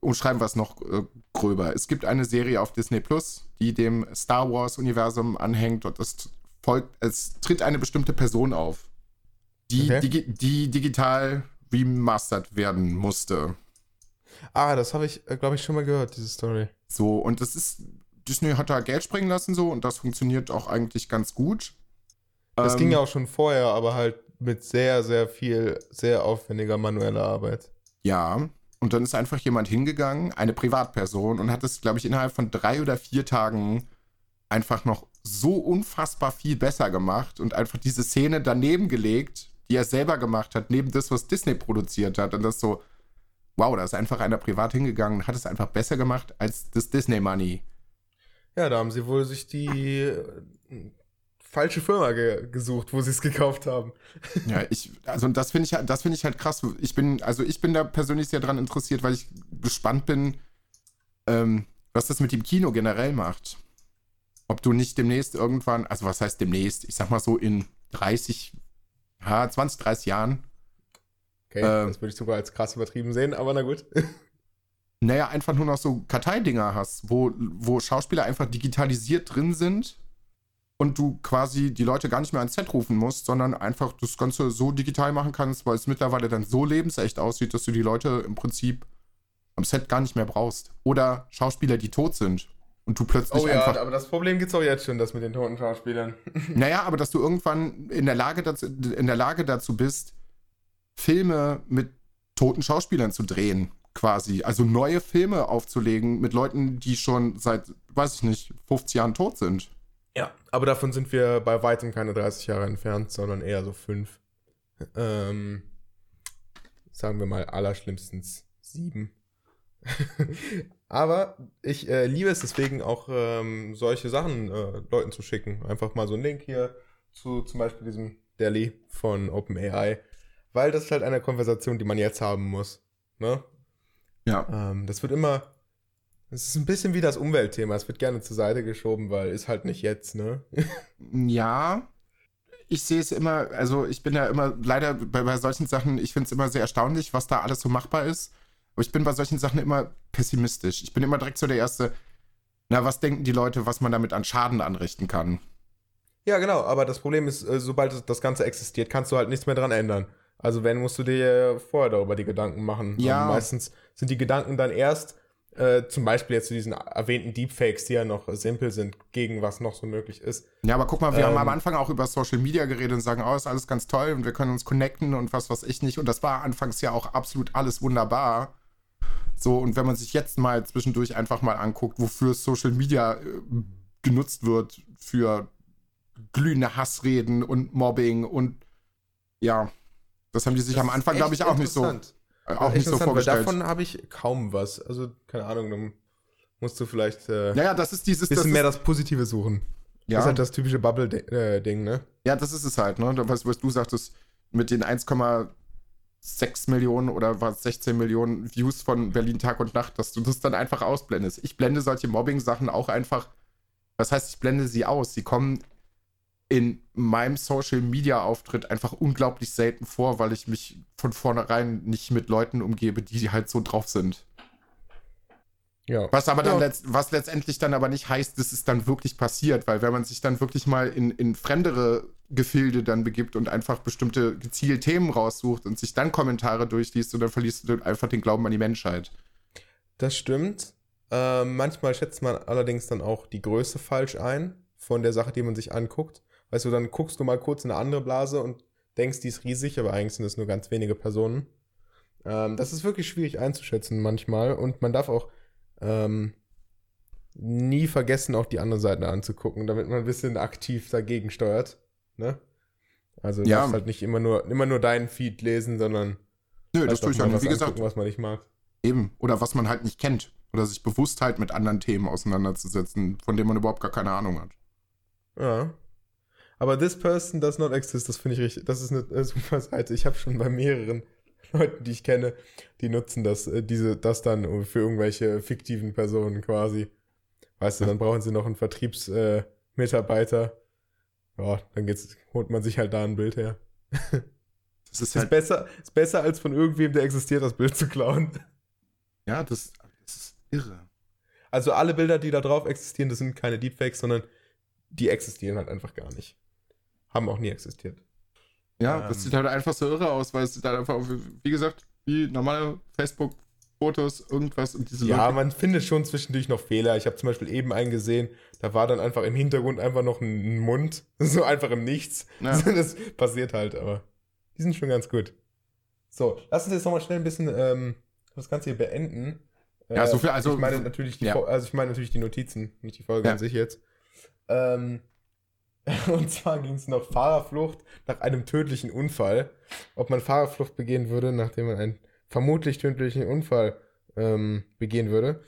umschreiben wir es noch äh, gröber. Es gibt eine Serie auf Disney Plus, die dem Star Wars-Universum anhängt und es folgt, es tritt eine bestimmte Person auf, die, Okay. digi die digital remastert werden musste. Ah, das habe ich, glaube ich, schon mal gehört, diese Story. So, und das ist, Disney hat da Geld springen lassen so und das funktioniert auch eigentlich ganz gut. Das Ähm, ging ja auch schon vorher, aber halt mit sehr, sehr viel, sehr aufwendiger manueller Arbeit. Ja, und dann ist einfach jemand hingegangen, eine Privatperson, und hat es, glaube ich, innerhalb von drei oder vier Tagen einfach noch so unfassbar viel besser gemacht und einfach diese Szene daneben gelegt, die er selber gemacht hat, neben das, was Disney produziert hat. Und das so, wow, da ist einfach einer privat hingegangen und hat es einfach besser gemacht als das Disney Money. Ja, da haben sie wohl sich die falsche Firma ge gesucht, wo sie es gekauft haben. Ja, ich, also das finde ich, halt, das finde ich halt krass. Ich bin, also ich bin da persönlich sehr dran interessiert, weil ich gespannt bin, ähm, was das mit dem Kino generell macht. Ob du nicht demnächst irgendwann, also was heißt demnächst? Ich sag mal so in 30, ja, 20, 30 Jahren. Okay, ähm, das würde ich sogar als krass übertrieben sehen, aber na gut. naja, einfach nur noch so Karteidinger hast, wo, wo Schauspieler einfach digitalisiert drin sind und du quasi die Leute gar nicht mehr ans Set rufen musst, sondern einfach das Ganze so digital machen kannst, weil es mittlerweile dann so lebensecht aussieht, dass du die Leute im Prinzip am Set gar nicht mehr brauchst. Oder Schauspieler, die tot sind. Und du plötzlich oh ja, einfach. aber das Problem gibt es auch jetzt schon, das mit den toten Schauspielern. naja, aber dass du irgendwann in der Lage dazu, in der Lage dazu bist, Filme mit toten Schauspielern zu drehen quasi. Also neue Filme aufzulegen mit Leuten, die schon seit, weiß ich nicht, 50 Jahren tot sind. Ja, aber davon sind wir bei weitem keine 30 Jahre entfernt, sondern eher so fünf. Ähm, sagen wir mal allerschlimmstens sieben. aber ich äh, liebe es deswegen auch, ähm, solche Sachen äh, Leuten zu schicken. Einfach mal so ein Link hier zu zum Beispiel diesem Delhi von OpenAI. Weil das ist halt eine Konversation, die man jetzt haben muss. Ne? Ja. Ähm, das wird immer. Es ist ein bisschen wie das Umweltthema. Es wird gerne zur Seite geschoben, weil ist halt nicht jetzt, ne? ja. Ich sehe es immer, also ich bin ja immer, leider bei, bei solchen Sachen, ich finde es immer sehr erstaunlich, was da alles so machbar ist. Aber ich bin bei solchen Sachen immer pessimistisch. Ich bin immer direkt so der Erste, na, was denken die Leute, was man damit an Schaden anrichten kann? Ja, genau, aber das Problem ist, äh, sobald das Ganze existiert, kannst du halt nichts mehr dran ändern. Also wenn, musst du dir vorher darüber die Gedanken machen. Ja. Und meistens sind die Gedanken dann erst, äh, zum Beispiel jetzt zu diesen erwähnten Deepfakes, die ja noch simpel sind, gegen was noch so möglich ist. Ja, aber guck mal, wir ähm, haben am Anfang auch über Social Media geredet und sagen, oh, ist alles ganz toll und wir können uns connecten und was weiß ich nicht. Und das war anfangs ja auch absolut alles wunderbar. So, und wenn man sich jetzt mal zwischendurch einfach mal anguckt, wofür Social Media äh, genutzt wird, für glühende Hassreden und Mobbing und ja, das haben die sich das am Anfang, glaube ich, auch nicht so, auch nicht so vorgestellt. Davon habe ich kaum was. Also, keine Ahnung, dann musst du vielleicht äh, naja, das ist dieses, bisschen das mehr das Positive suchen. Ja. Das ist halt das typische Bubble-Ding, ne? Ja, das ist es halt, ne? Was, was du sagtest, mit den 1,6 Millionen oder was 16 Millionen Views von Berlin Tag und Nacht, dass du das dann einfach ausblendest. Ich blende solche Mobbing-Sachen auch einfach. Was heißt, ich blende sie aus? Sie kommen in meinem Social Media Auftritt einfach unglaublich selten vor, weil ich mich von vornherein nicht mit Leuten umgebe, die halt so drauf sind. Ja. Was aber dann ja. letzt, was letztendlich dann aber nicht heißt, dass es dann wirklich passiert, weil wenn man sich dann wirklich mal in, in fremdere Gefilde dann begibt und einfach bestimmte gezielt Themen raussucht und sich dann Kommentare durchliest und dann verlierst du einfach den Glauben an die Menschheit. Das stimmt. Äh, manchmal schätzt man allerdings dann auch die Größe falsch ein von der Sache, die man sich anguckt. Weißt du, dann guckst du mal kurz in eine andere Blase und denkst, die ist riesig, aber eigentlich sind es nur ganz wenige Personen. Ähm, das ist wirklich schwierig einzuschätzen manchmal und man darf auch ähm, nie vergessen, auch die andere Seite anzugucken, damit man ein bisschen aktiv dagegen steuert. Ne? Also du ja. darfst halt nicht immer nur, immer nur deinen Feed lesen, sondern Nö, das tue ich auch nicht. Wie gesagt, was man nicht mag. Eben. Oder was man halt nicht kennt. Oder sich bewusst halt mit anderen Themen auseinanderzusetzen, von denen man überhaupt gar keine Ahnung hat. Ja. Aber this person does not exist, das finde ich richtig, das ist eine, super Seite. Ich habe schon bei mehreren Leuten, die ich kenne, die nutzen das, äh, diese, das dann für irgendwelche fiktiven Personen quasi. Weißt du, dann brauchen sie noch einen Vertriebsmitarbeiter. Äh, ja, dann geht's, holt man sich halt da ein Bild her. Das ist, halt ist besser, ist besser als von irgendwem, der existiert, das Bild zu klauen. Ja, das, das ist irre. Also alle Bilder, die da drauf existieren, das sind keine Deepfakes, sondern die existieren halt einfach gar nicht haben auch nie existiert. Ja, ähm, das sieht halt einfach so irre aus, weil es sieht halt einfach, wie gesagt, wie normale Facebook-Fotos, irgendwas und diese Ja, Leute. man findet schon zwischendurch noch Fehler. Ich habe zum Beispiel eben einen gesehen, da war dann einfach im Hintergrund einfach noch ein Mund, so einfach im Nichts. Ja. Das passiert halt, aber die sind schon ganz gut. So, lass uns jetzt nochmal schnell ein bisschen ähm, das Ganze hier beenden. Ja, so viel, also. Ich meine natürlich die, ja. also ich meine natürlich die Notizen, nicht die Folge ja. an sich jetzt. Ähm, und zwar ging es noch Fahrerflucht nach einem tödlichen Unfall. Ob man Fahrerflucht begehen würde, nachdem man einen vermutlich tödlichen Unfall ähm, begehen würde.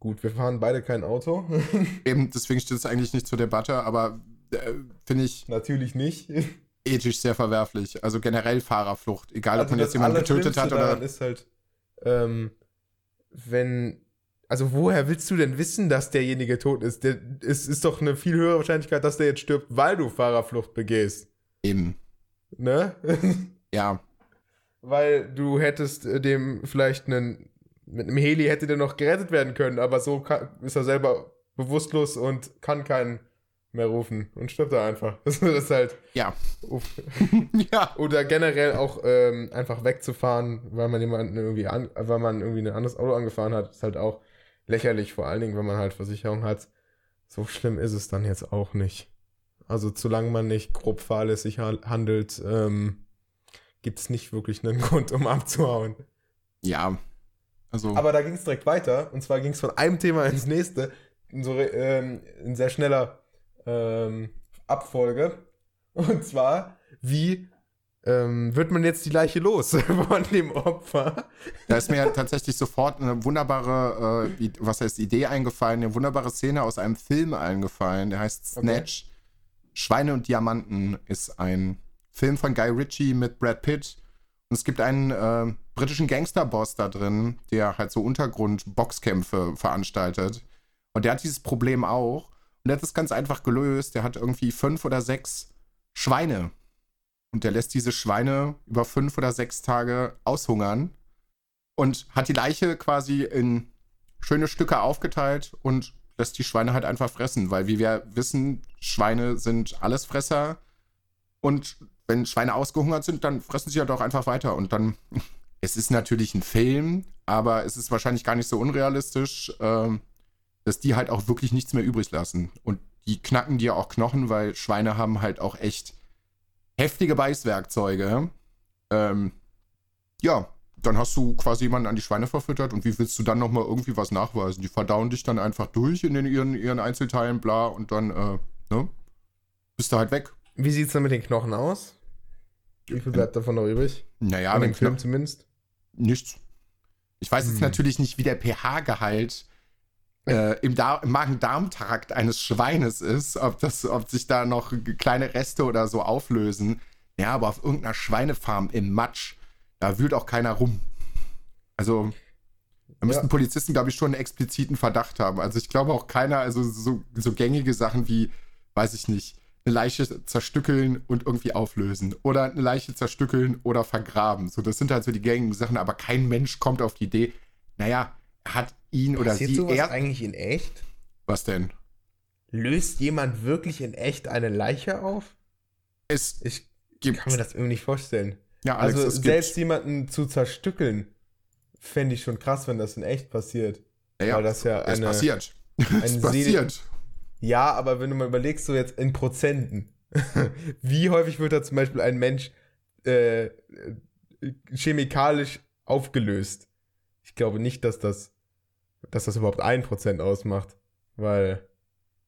Gut, wir fahren beide kein Auto. Eben, deswegen steht es eigentlich nicht zur Debatte, aber äh, finde ich Natürlich nicht. ethisch sehr verwerflich. Also generell Fahrerflucht, egal ob Also man das jetzt jemanden getötet hat oder. ist halt, ähm, wenn, also woher willst du denn wissen, dass derjenige tot ist? Der, es ist doch eine viel höhere Wahrscheinlichkeit, dass der jetzt stirbt, weil du Fahrerflucht begehst. Eben. Ne? Ja, weil du hättest äh, dem vielleicht einen, mit einem Heli hätte der noch gerettet werden können, aber so kann, ist er selber bewusstlos und kann keinen mehr rufen und stirbt er einfach. Das ist halt, ja, ja. Oder generell auch ähm, einfach wegzufahren, weil man jemanden irgendwie an, weil man irgendwie ein anderes Auto angefahren hat, ist halt auch lächerlich, vor allen Dingen, wenn man halt Versicherung hat. So schlimm ist es dann jetzt auch nicht. Also solange man nicht grob fahrlässig ha- handelt, ähm, gibt es nicht wirklich einen Grund, um abzuhauen. Ja. Also, Aber da ging es direkt weiter. Und zwar ging es von einem Thema ins nächste. In so ähm, in sehr schneller ähm, Abfolge. Und zwar, wie ähm, wird man jetzt die Leiche los von dem Opfer? da ist mir tatsächlich sofort eine wunderbare, äh, was heißt Idee eingefallen, eine wunderbare Szene aus einem Film eingefallen, der heißt Okay. Snatch. Schweine und Diamanten ist ein Film von Guy Ritchie mit Brad Pitt. Und es gibt einen äh, britischen Gangsterboss da drin, der halt so Untergrund-Boxkämpfe veranstaltet. Und der hat dieses Problem auch. Und der hat es ganz einfach gelöst. Der hat irgendwie fünf oder sechs Schweine. Und der lässt diese Schweine über fünf oder sechs Tage aushungern. Und hat die Leiche quasi in schöne Stücke aufgeteilt und lässt die Schweine halt einfach fressen. Weil, wie wir wissen, Schweine sind Allesfresser. Und wenn Schweine ausgehungert sind, dann fressen sie halt auch einfach weiter. Und dann, es ist natürlich ein Film, aber es ist wahrscheinlich gar nicht so unrealistisch, ähm, dass die halt auch wirklich nichts mehr übrig lassen. Und die knacken dir auch Knochen, weil Schweine haben halt auch echt heftige Beißwerkzeuge. Ähm, ja, dann hast du quasi jemanden an die Schweine verfüttert und wie willst du dann nochmal irgendwie was nachweisen? Die verdauen dich dann einfach durch in den, ihren, ihren Einzelteilen, bla, und dann, äh, ne? Bist du halt weg. Wie sieht es dann mit den Knochen aus? Wie viel bleibt davon noch übrig? Naja, Von wenn dem Film Kno- zumindest. nichts. Ich weiß jetzt Hm. natürlich nicht, wie der pH-Gehalt äh, im, Da- im Magen-Darm-Trakt eines Schweines ist, ob, das, ob sich da noch kleine Reste oder so auflösen. Ja, aber auf irgendeiner Schweinefarm im Matsch, da wühlt auch keiner rum. Also, da müssten Ja. Polizisten, glaube ich, schon einen expliziten Verdacht haben. Also, ich glaube auch keiner, also so, so gängige Sachen wie, weiß ich nicht, eine Leiche zerstückeln und irgendwie auflösen. Oder eine Leiche zerstückeln oder vergraben. So, das sind halt so die gängigen Sachen, aber kein Mensch kommt auf die Idee, naja, hat ihn oder Passiert sie sowas er. eigentlich in echt? Was denn? Löst jemand wirklich in echt eine Leiche auf? Es Ich gibt. kann mir das irgendwie nicht vorstellen. ja, Alex, also es selbst gibt. jemanden zu zerstückeln, fände ich schon krass, wenn das in echt passiert. Ja, weil das ja es eine- passiert. es Seele- passiert. Ja, aber wenn du mal überlegst, so jetzt in Prozenten, wie häufig wird da zum Beispiel ein Mensch äh, äh, chemikalisch aufgelöst? Ich glaube nicht, dass das, dass das überhaupt ein Prozent ausmacht, weil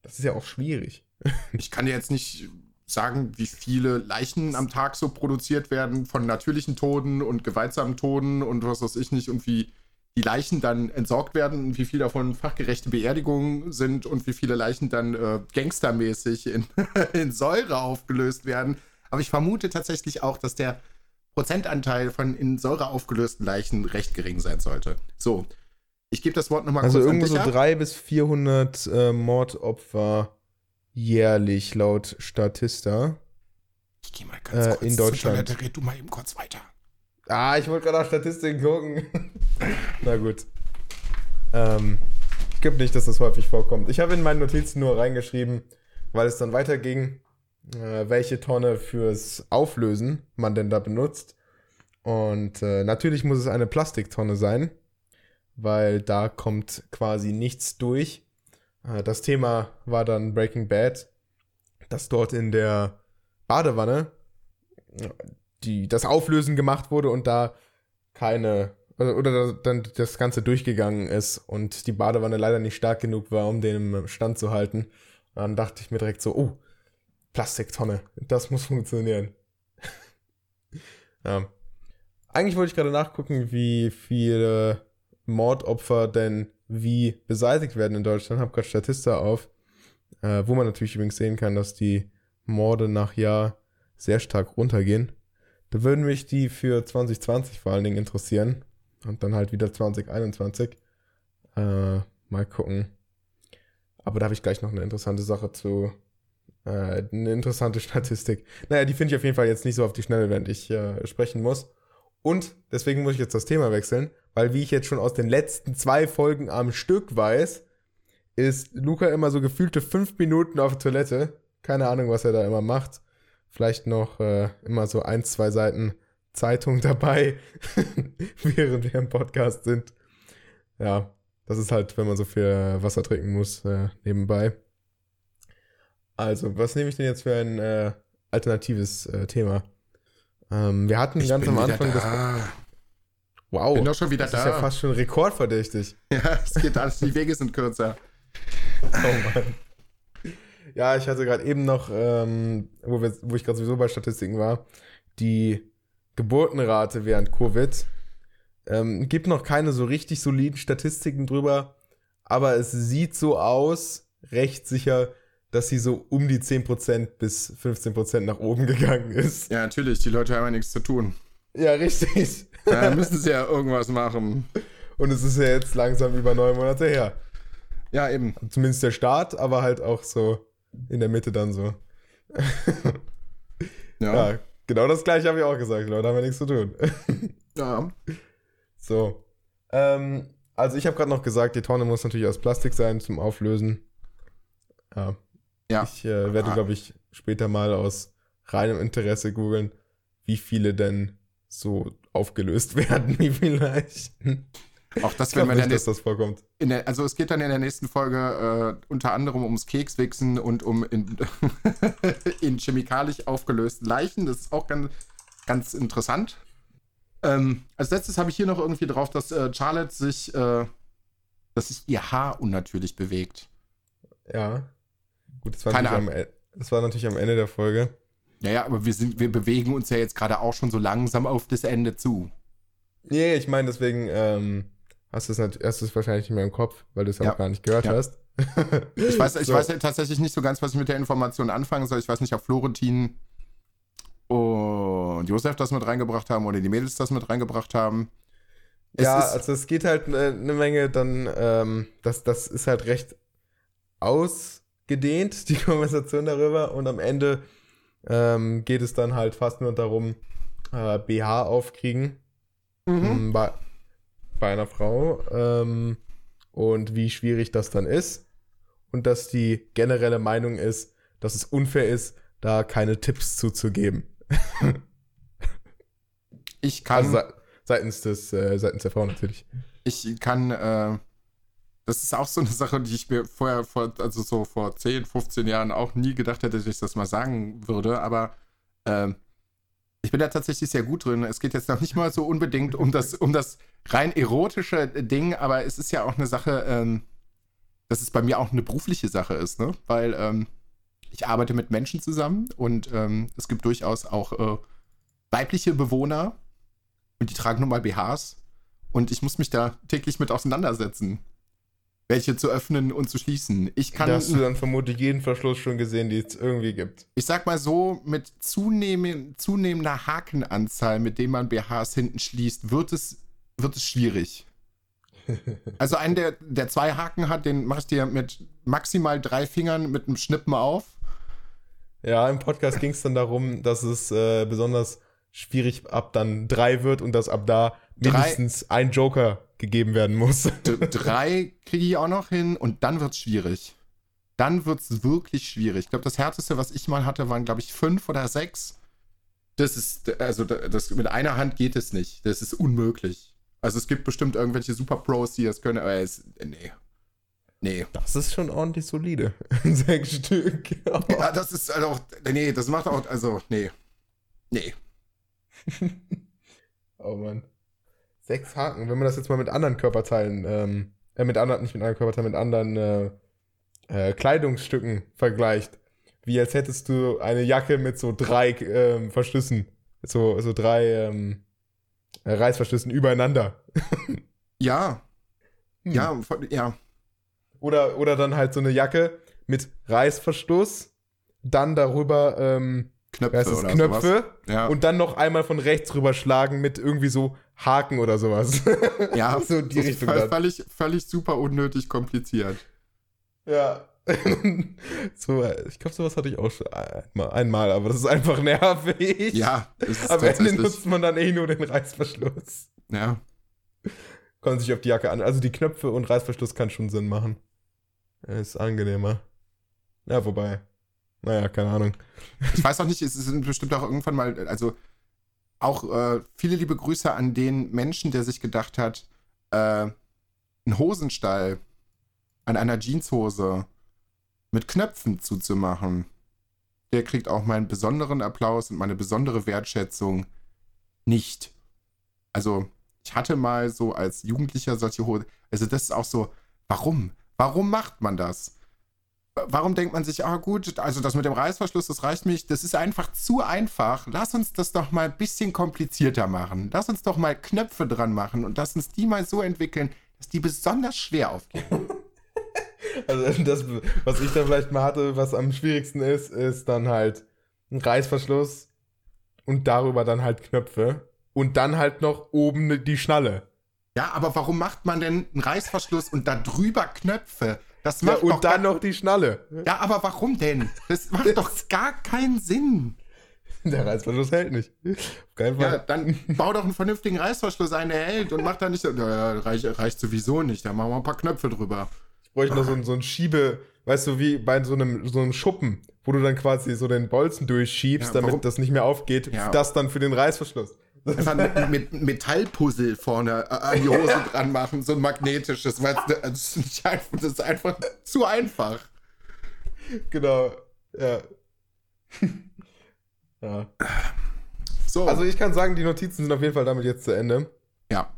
das ist ja auch schwierig. Ich kann dir jetzt nicht sagen, wie viele Leichen am Tag so produziert werden von natürlichen Toden und gewaltsamen Toden und was weiß ich nicht und wie die Leichen dann entsorgt werden und wie viel davon fachgerechte Beerdigungen sind und wie viele Leichen dann äh, gangstermäßig in, in Säure aufgelöst werden. Aber ich vermute tatsächlich auch, dass der Prozentanteil von in Säure aufgelösten Leichen recht gering sein sollte. So, ich gebe das Wort nochmal Also kurz an irgendwo so ab. drei bis 400 äh, Mordopfer jährlich laut Statista. Ich gehe mal ganz äh, kurz in zur Deutschland. Toilette, red du mal eben kurz weiter. Ah, ich wollte gerade nach Statistiken gucken. Na gut. Ähm, ich glaube nicht, dass das häufig vorkommt. Ich habe in meinen Notizen nur reingeschrieben, weil es dann weiterging, äh, welche Tonne fürs Auflösen man denn da benutzt. Und äh, natürlich muss es eine Plastiktonne sein, weil da kommt quasi nichts durch. Äh, das Thema war dann Breaking Bad, dass dort in der Badewanne die, das Auflösen gemacht wurde und da keine, oder, oder dann das Ganze durchgegangen ist und die Badewanne leider nicht stark genug war, um den Stand zu halten. Dann dachte ich mir direkt so, oh, Plastiktonne, das muss funktionieren. ja. Eigentlich wollte ich gerade nachgucken, wie viele Mordopfer denn wie beseitigt werden in Deutschland. Hab gerade Statista auf, äh, wo man natürlich übrigens sehen kann, dass die Morde nach Jahr sehr stark runtergehen. Da würden mich die für 2020 vor allen Dingen interessieren. Und dann halt wieder 2021. Äh, mal gucken. Aber da habe ich gleich noch eine interessante Sache zu. Äh, eine interessante Statistik. Naja, die finde ich auf jeden Fall jetzt nicht so auf die Schnelle, während ich äh, sprechen muss. Und deswegen muss ich jetzt das Thema wechseln, weil wie ich jetzt schon aus den letzten zwei Folgen am Stück weiß, ist Luca immer so gefühlte fünf Minuten auf der Toilette. Keine Ahnung, was er da immer macht. Vielleicht noch äh, immer so ein, zwei Seiten Zeitung dabei, während wir im Podcast sind. Ja, das ist halt, wenn man so viel Wasser trinken muss, äh, nebenbei. Also, was nehme ich denn jetzt für ein äh, alternatives äh, Thema? Ähm, wir hatten Ich ganz am Anfang das. Wow, Bin doch schon wieder das da. ist ja fast schon rekordverdächtig. Ja, es geht alles, die Wege sind kürzer. Oh Mann. Ja, ich hatte gerade eben noch, ähm, wo, wir, wo ich gerade sowieso bei Statistiken war, die Geburtenrate während Covid. Ähm, gibt noch keine so richtig soliden Statistiken drüber, aber es sieht so aus, recht sicher, dass sie so um die 10% bis 15% nach oben gegangen ist. Ja, natürlich, die Leute haben ja nichts zu tun. Ja, richtig. Da müssen sie ja irgendwas machen. Und es ist ja jetzt langsam über neun Monate her. Ja, eben. Zumindest der Start, aber halt auch so in der Mitte dann so. Ja. Ja, genau das gleiche habe ich auch gesagt, Leute, haben wir nichts zu tun. ja. so. Ähm, also ich habe gerade noch gesagt, die Tonne muss natürlich aus Plastik sein zum Auflösen. Ja. Ja. Ich äh, werde, glaube ich, später mal aus reinem Interesse googeln, wie viele denn so aufgelöst werden, wie vielleicht. Ich Auch das, wenn wir dann nicht, dass das vorkommt. in der, also es geht dann in der nächsten Folge äh, unter anderem ums Kekswichsen und um in, in chemikalisch aufgelösten Leichen. Das ist auch ganz, ganz interessant. Ähm, als letztes habe ich hier noch irgendwie drauf, dass äh, Charlotte sich, äh, dass sich ihr Haar unnatürlich bewegt. Ja. Gut, das war, Keine natürlich am, E- das war natürlich am Ende der Folge. Naja, aber wir, sind, wir bewegen uns ja jetzt gerade auch schon so langsam auf das Ende zu. Nee, ich meine, deswegen ähm, hast du es wahrscheinlich nicht mehr im Kopf, weil du es Ja. auch gar nicht gehört Ja. hast. Ich weiß, ich So. weiß ja tatsächlich nicht so ganz, was ich mit der Information anfangen soll. Ich weiß nicht, ob Florentin und Josef das mit reingebracht haben oder die Mädels das mit reingebracht haben. Es ja, also es geht halt eine ne Menge dann, ähm, das, das ist halt recht ausgedehnt, die Konversation darüber. Und am Ende ähm, geht es dann halt fast nur darum, äh, BH aufkriegen Mhm. ähm, bei, bei einer Frau ähm, und wie schwierig das dann ist. Und dass die generelle Meinung ist, dass es unfair ist, da keine Tipps zuzugeben. Ich kann, Also se seitens des, äh, seitens der Frau natürlich. ich kann, äh, das ist auch so eine Sache, die ich mir vorher, vor, also so vor 10, 15 Jahren auch nie gedacht hätte, dass ich das mal sagen würde, aber ähm, ich bin da tatsächlich sehr gut drin. Es geht jetzt noch nicht mal so unbedingt um das, um das rein erotische Ding, aber es ist ja auch eine Sache, ähm, dass es bei mir auch eine berufliche Sache ist, ne? Weil ähm, ich arbeite mit Menschen zusammen und ähm, es gibt durchaus auch äh, weibliche Bewohner und die tragen nun mal BHs und ich muss mich da täglich mit auseinandersetzen, welche zu öffnen und zu schließen. Ich kann, da hast du dann vermutlich jeden Verschluss schon gesehen, die es irgendwie gibt. ich sag mal so, mit zunehmend, zunehmender Hakenanzahl, mit dem man BHs hinten schließt, wird es, wird es schwierig. Also einen, der, der zwei Haken hat, den mache ich dir mit maximal drei Fingern mit einem Schnippen auf. Ja, im Podcast ging es dann darum, dass es äh, besonders schwierig ab dann drei wird und dass ab da Drei- mindestens ein Joker gegeben werden muss. Drei kriege ich auch noch hin und dann wird es schwierig. Dann wird es wirklich schwierig. Ich glaube, das härteste, was ich mal hatte, waren, glaube ich, fünf oder sechs. Das ist, also das, mit einer Hand geht es nicht. Das ist unmöglich. Also es gibt bestimmt irgendwelche Super-Pros, die das können, aber es, nee. Nee. Das ist schon ordentlich solide. Sechs Stück. Ja, das ist also auch, nee, das macht auch, also, nee. Nee. Oh Mann. Sechs Haken. Wenn man das jetzt mal mit anderen Körperteilen, ähm, äh, mit anderen, nicht mit anderen Körperteilen, mit anderen äh, äh, Kleidungsstücken vergleicht. Wie als hättest du eine Jacke mit so drei ähm, Verschlüssen. So, so drei ähm, äh, Reißverschlüssen übereinander. Ja. Hm. Ja, ja. Oder, oder dann halt so eine Jacke mit Reißverschluss, dann darüber ähm, Knöpfe heißt es, oder Knöpfe. Ja. und dann noch einmal von rechts rüberschlagen mit irgendwie so Haken oder sowas. ja, so die das ist Richtung. Völlig, völlig super unnötig kompliziert. Ja. so, ich glaube, sowas hatte ich auch schon einmal, einmal, aber das ist einfach nervig. Ja, das ist Am Ende nutzt man dann eh nur den Reißverschluss. Ja. Kommt sich auf die Jacke an. Also die Knöpfe und Reißverschluss kann schon Sinn machen. Ist angenehmer. Ja, wobei. Naja, keine Ahnung. Ich weiß auch nicht, es ist bestimmt auch irgendwann mal, also auch äh, viele liebe Grüße an den Menschen, der sich gedacht hat, äh, einen Hosenstall an einer Jeanshose mit Knöpfen zuzumachen. Der kriegt auch meinen besonderen Applaus und meine besondere Wertschätzung nicht. Also, ich hatte mal so als Jugendlicher solche Hosen. Also, das ist auch so, warum? Warum macht man das? Warum denkt man sich, ah gut, also das mit dem Reißverschluss, das reicht mich, das ist einfach zu einfach. Lass uns das doch mal ein bisschen komplizierter machen. Lass uns doch mal Knöpfe dran machen und lass uns die mal so entwickeln, dass die besonders schwer aufgehen. Also das, was ich da vielleicht mal hatte, was am schwierigsten ist, ist dann halt ein Reißverschluss und darüber dann halt Knöpfe und dann halt noch oben die Schnalle. Ja, aber warum macht man denn einen Reißverschluss und da drüber Knöpfe? Das Ja, macht und doch dann noch die Schnalle. Ja, aber warum denn? Das macht doch gar keinen Sinn. Der Reißverschluss hält nicht. Auf keinen Ja, Fall. dann bau doch einen vernünftigen Reißverschluss ein, der hält und mach da nicht so, ja, reicht, reicht sowieso nicht, da machen wir ein paar Knöpfe drüber. Ich bräuchte noch so so ein Schiebe, weißt du, wie bei so einem, so einem Schuppen, wo du dann quasi so den Bolzen durchschiebst, Ja, damit das nicht mehr aufgeht. Ja. Das dann für den Reißverschluss. Einfach mit, mit Metallpuzzle vorne äh, an die Hose dran machen, so ein magnetisches, weil es- das ist, einfach, das ist einfach zu einfach. Genau. Ja. ja. So, Also ich kann sagen, die Notizen sind auf jeden Fall damit jetzt zu Ende. ja.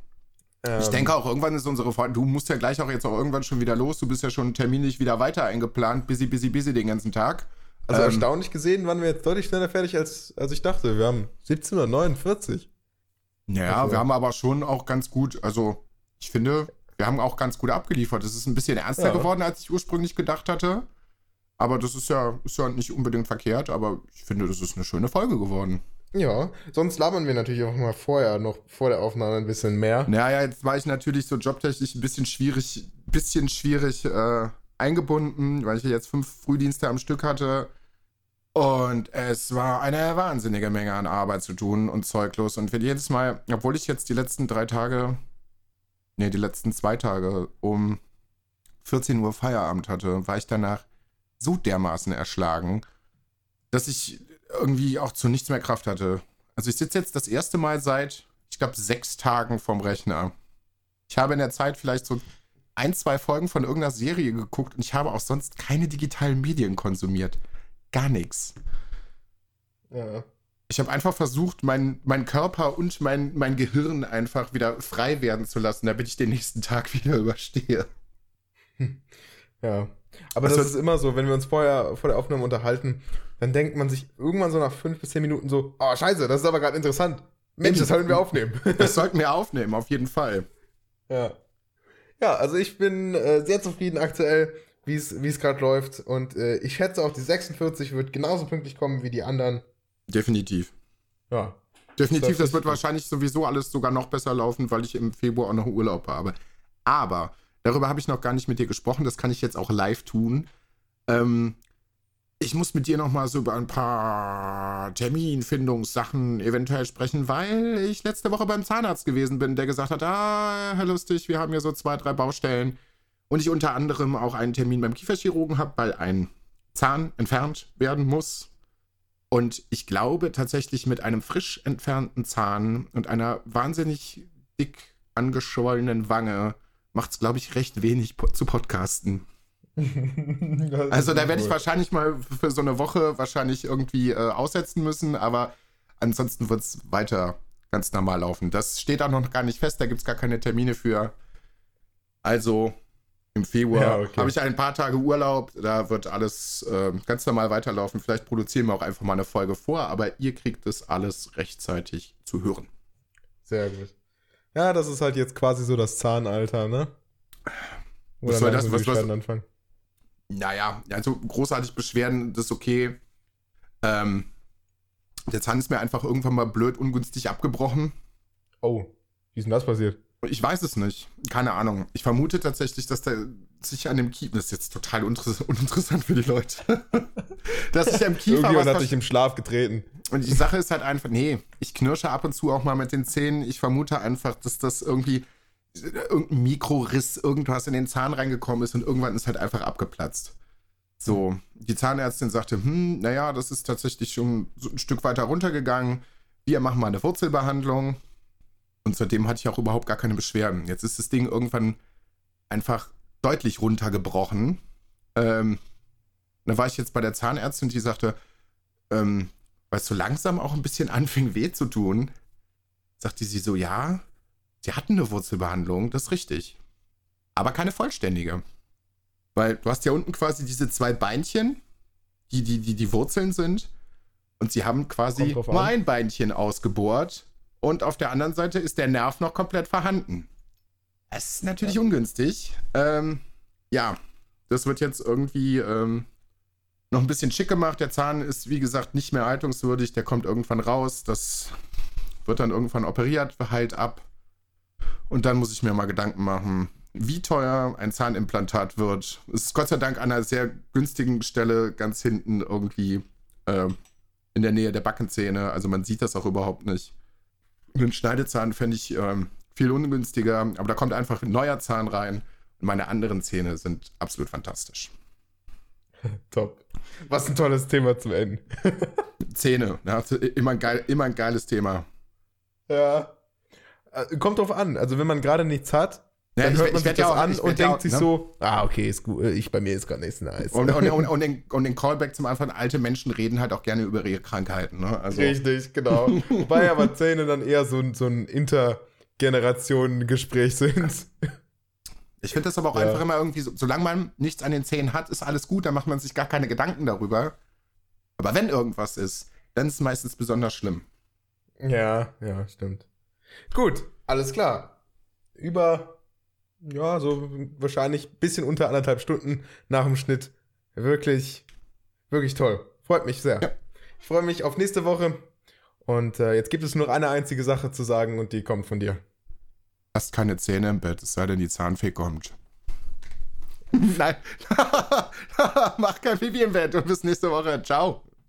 Ähm, Ich denke auch, irgendwann ist unsere Freundin, du musst ja gleich auch jetzt auch irgendwann schon wieder los, du bist ja schon terminlich wieder weiter eingeplant, busy, busy, busy den ganzen Tag. Also Ähm, erstaunlich gesehen waren wir jetzt deutlich schneller fertig, als, als ich dachte. Wir haben 1749. Ja, Also- wir haben aber schon auch ganz gut, also ich finde, wir haben auch ganz gut abgeliefert. Es ist ein bisschen ernster Ja. geworden, als ich ursprünglich gedacht hatte. Aber das ist ja, ist ja nicht unbedingt verkehrt, aber ich finde, das ist eine schöne Folge geworden. Ja, sonst labern wir natürlich auch mal vorher, noch vor der Aufnahme ein bisschen mehr. Naja, jetzt war ich natürlich so jobtechnisch ein bisschen schwierig, bisschen schwierig äh, eingebunden, weil ich ja jetzt fünf Frühdienste am Stück hatte. Und es war eine wahnsinnige Menge an Arbeit zu tun und zeuglos. Und wenn jedes Mal, obwohl ich jetzt die letzten drei Tage, nee, die letzten zwei Tage um 14 Uhr Feierabend hatte, war ich danach so dermaßen erschlagen, dass ich irgendwie auch zu nichts mehr Kraft hatte. Also ich sitze jetzt das erste Mal seit, ich glaube, sechs Tagen vom Rechner. Ich habe in der Zeit vielleicht so ein, zwei Folgen von irgendeiner Serie geguckt und ich habe auch sonst keine digitalen Medien konsumiert. Gar nichts. Ja. Ich habe einfach versucht, mein, mein Körper und mein, mein Gehirn einfach wieder frei werden zu lassen, damit ich den nächsten Tag wieder überstehe. Ja. Aber Also- das ist immer so, wenn wir uns vorher vor der Aufnahme unterhalten, dann denkt man sich irgendwann so nach fünf bis zehn Minuten so, oh scheiße, das ist aber gerade interessant. Mensch, das sollten wir aufnehmen. Das sollten wir aufnehmen, auf jeden Fall. ja. Ja, also ich bin äh, sehr zufrieden aktuell, wie es gerade läuft. Und äh, ich schätze auch, die 46 wird genauso pünktlich kommen wie die anderen. Definitiv. Ja. Definitiv, Das das wird wahrscheinlich sowieso alles sogar noch besser laufen, weil ich im Februar auch noch Urlaub habe. Aber darüber habe ich noch gar nicht mit dir gesprochen, das kann ich jetzt auch live tun. Ähm, ich muss mit dir noch mal so über ein paar Terminfindungssachen eventuell sprechen, weil ich letzte Woche beim Zahnarzt gewesen bin, der gesagt hat, ah, Herr Lustig, wir haben hier so zwei, drei Baustellen. Und ich unter anderem auch einen Termin beim Kieferchirurgen habe, weil ein Zahn entfernt werden muss. Und ich glaube tatsächlich mit einem frisch entfernten Zahn und einer wahnsinnig dick angeschwollenen Wange macht es, glaube ich, recht wenig po zu podcasten. Also da werde ich wahrscheinlich mal für so eine Woche wahrscheinlich irgendwie äh, aussetzen müssen, aber ansonsten wird es weiter ganz normal laufen. Das steht auch noch gar nicht fest, da gibt es gar keine Termine für. Also Im Februar Ja, okay. habe ich ein paar Tage Urlaub. Da wird alles äh, ganz normal weiterlaufen. Vielleicht produzieren wir auch einfach mal eine Folge vor, aber ihr kriegt es alles rechtzeitig zu hören. Sehr gut. Ja, das ist halt jetzt quasi so das Zahnalter, ne? Oder Was soll das? Was- was- anfangen. Naja, also großartig Beschwerden, das ist okay. Ähm, der Zahn ist mir einfach irgendwann mal blöd ungünstig abgebrochen. Oh, wie ist denn das passiert? Ich weiß es nicht. Keine Ahnung. Ich vermute tatsächlich, dass der sich an dem Kiefer. Das ist jetzt total uninteress- uninteressant für die Leute. dass sich am Kiefer Irgendjemand hat dich im Schlaf getreten. Und die Sache ist halt einfach, nee, ich knirsche ab und zu auch mal mit den Zähnen. Ich vermute einfach, dass das irgendwie irgendein Mikroriss, irgendwas in den Zahn reingekommen ist und irgendwann ist halt einfach abgeplatzt. So, die Zahnärztin sagte, hm, naja, das ist tatsächlich schon so ein Stück weiter runtergegangen. Wir machen mal eine Wurzelbehandlung. Und seitdem hatte ich auch überhaupt gar keine Beschwerden. Jetzt ist das Ding irgendwann einfach deutlich runtergebrochen. Ähm, da war ich jetzt bei der Zahnärztin, die sagte, ähm, weil es so langsam auch ein bisschen anfing weh zu tun, sagte sie so, ja, sie hatten eine Wurzelbehandlung, das ist richtig. Aber keine vollständige. Weil du hast ja unten quasi diese zwei Beinchen, die die, die, die Wurzeln sind. Und sie haben quasi nur ein Beinchen ausgebohrt. Und auf der anderen Seite ist der Nerv noch komplett vorhanden. Das ist natürlich ungünstig. Ähm, ja, das wird jetzt irgendwie ähm, noch ein bisschen schick gemacht. Der Zahn ist, wie gesagt, nicht mehr haltungswürdig. Der kommt irgendwann raus. Das wird dann irgendwann operiert, heilt ab. Und dann muss ich mir mal Gedanken machen, wie teuer ein Zahnimplantat wird. Es ist Gott sei Dank an einer sehr günstigen Stelle ganz hinten irgendwie äh, in der Nähe der Backenzähne. Also man sieht das auch überhaupt nicht. Den Schneidezahn fände ich ähm, viel ungünstiger, aber da kommt einfach ein neuer Zahn rein. Und meine anderen Zähne sind absolut fantastisch. Top. Was ein tolles Thema zum Ende. Zähne, ja, immer, ein geil, immer ein geiles Thema. Ja. Äh, Kommt drauf an. Also wenn man gerade nichts hat, Ja, dann ich- hört ich man sich das ja auch- an und denkt auch, sich ne? so, ah, okay, ist gut. Ich bei mir ist gerade nichts nice. Und, und, und, und, den, und den Callback zum Anfang, alte Menschen reden halt auch gerne über ihre Krankheiten. Ne? Also, Richtig, genau. Wobei aber Zähne dann eher so ein, so ein Intergenerationen-Gespräch sind. ich finde das aber auch Ja. einfach immer irgendwie, so, solange man nichts an den Zähnen hat, ist alles gut, da macht man sich gar keine Gedanken darüber. Aber wenn irgendwas ist, dann ist es meistens besonders schlimm. Ja, ja, stimmt. Gut, alles klar. Über, ja, so wahrscheinlich ein bisschen unter anderthalb Stunden nach dem Schnitt. Wirklich, wirklich toll. Freut mich sehr. Ja. Ich freue mich auf nächste Woche. Und äh, jetzt gibt es nur eine einzige Sache zu sagen und die kommt von dir. Hast keine Zähne im Bett, es sei denn, die Zahnfee kommt. Nein. Mach kein Pipi im Bett und bis nächste Woche. Ciao.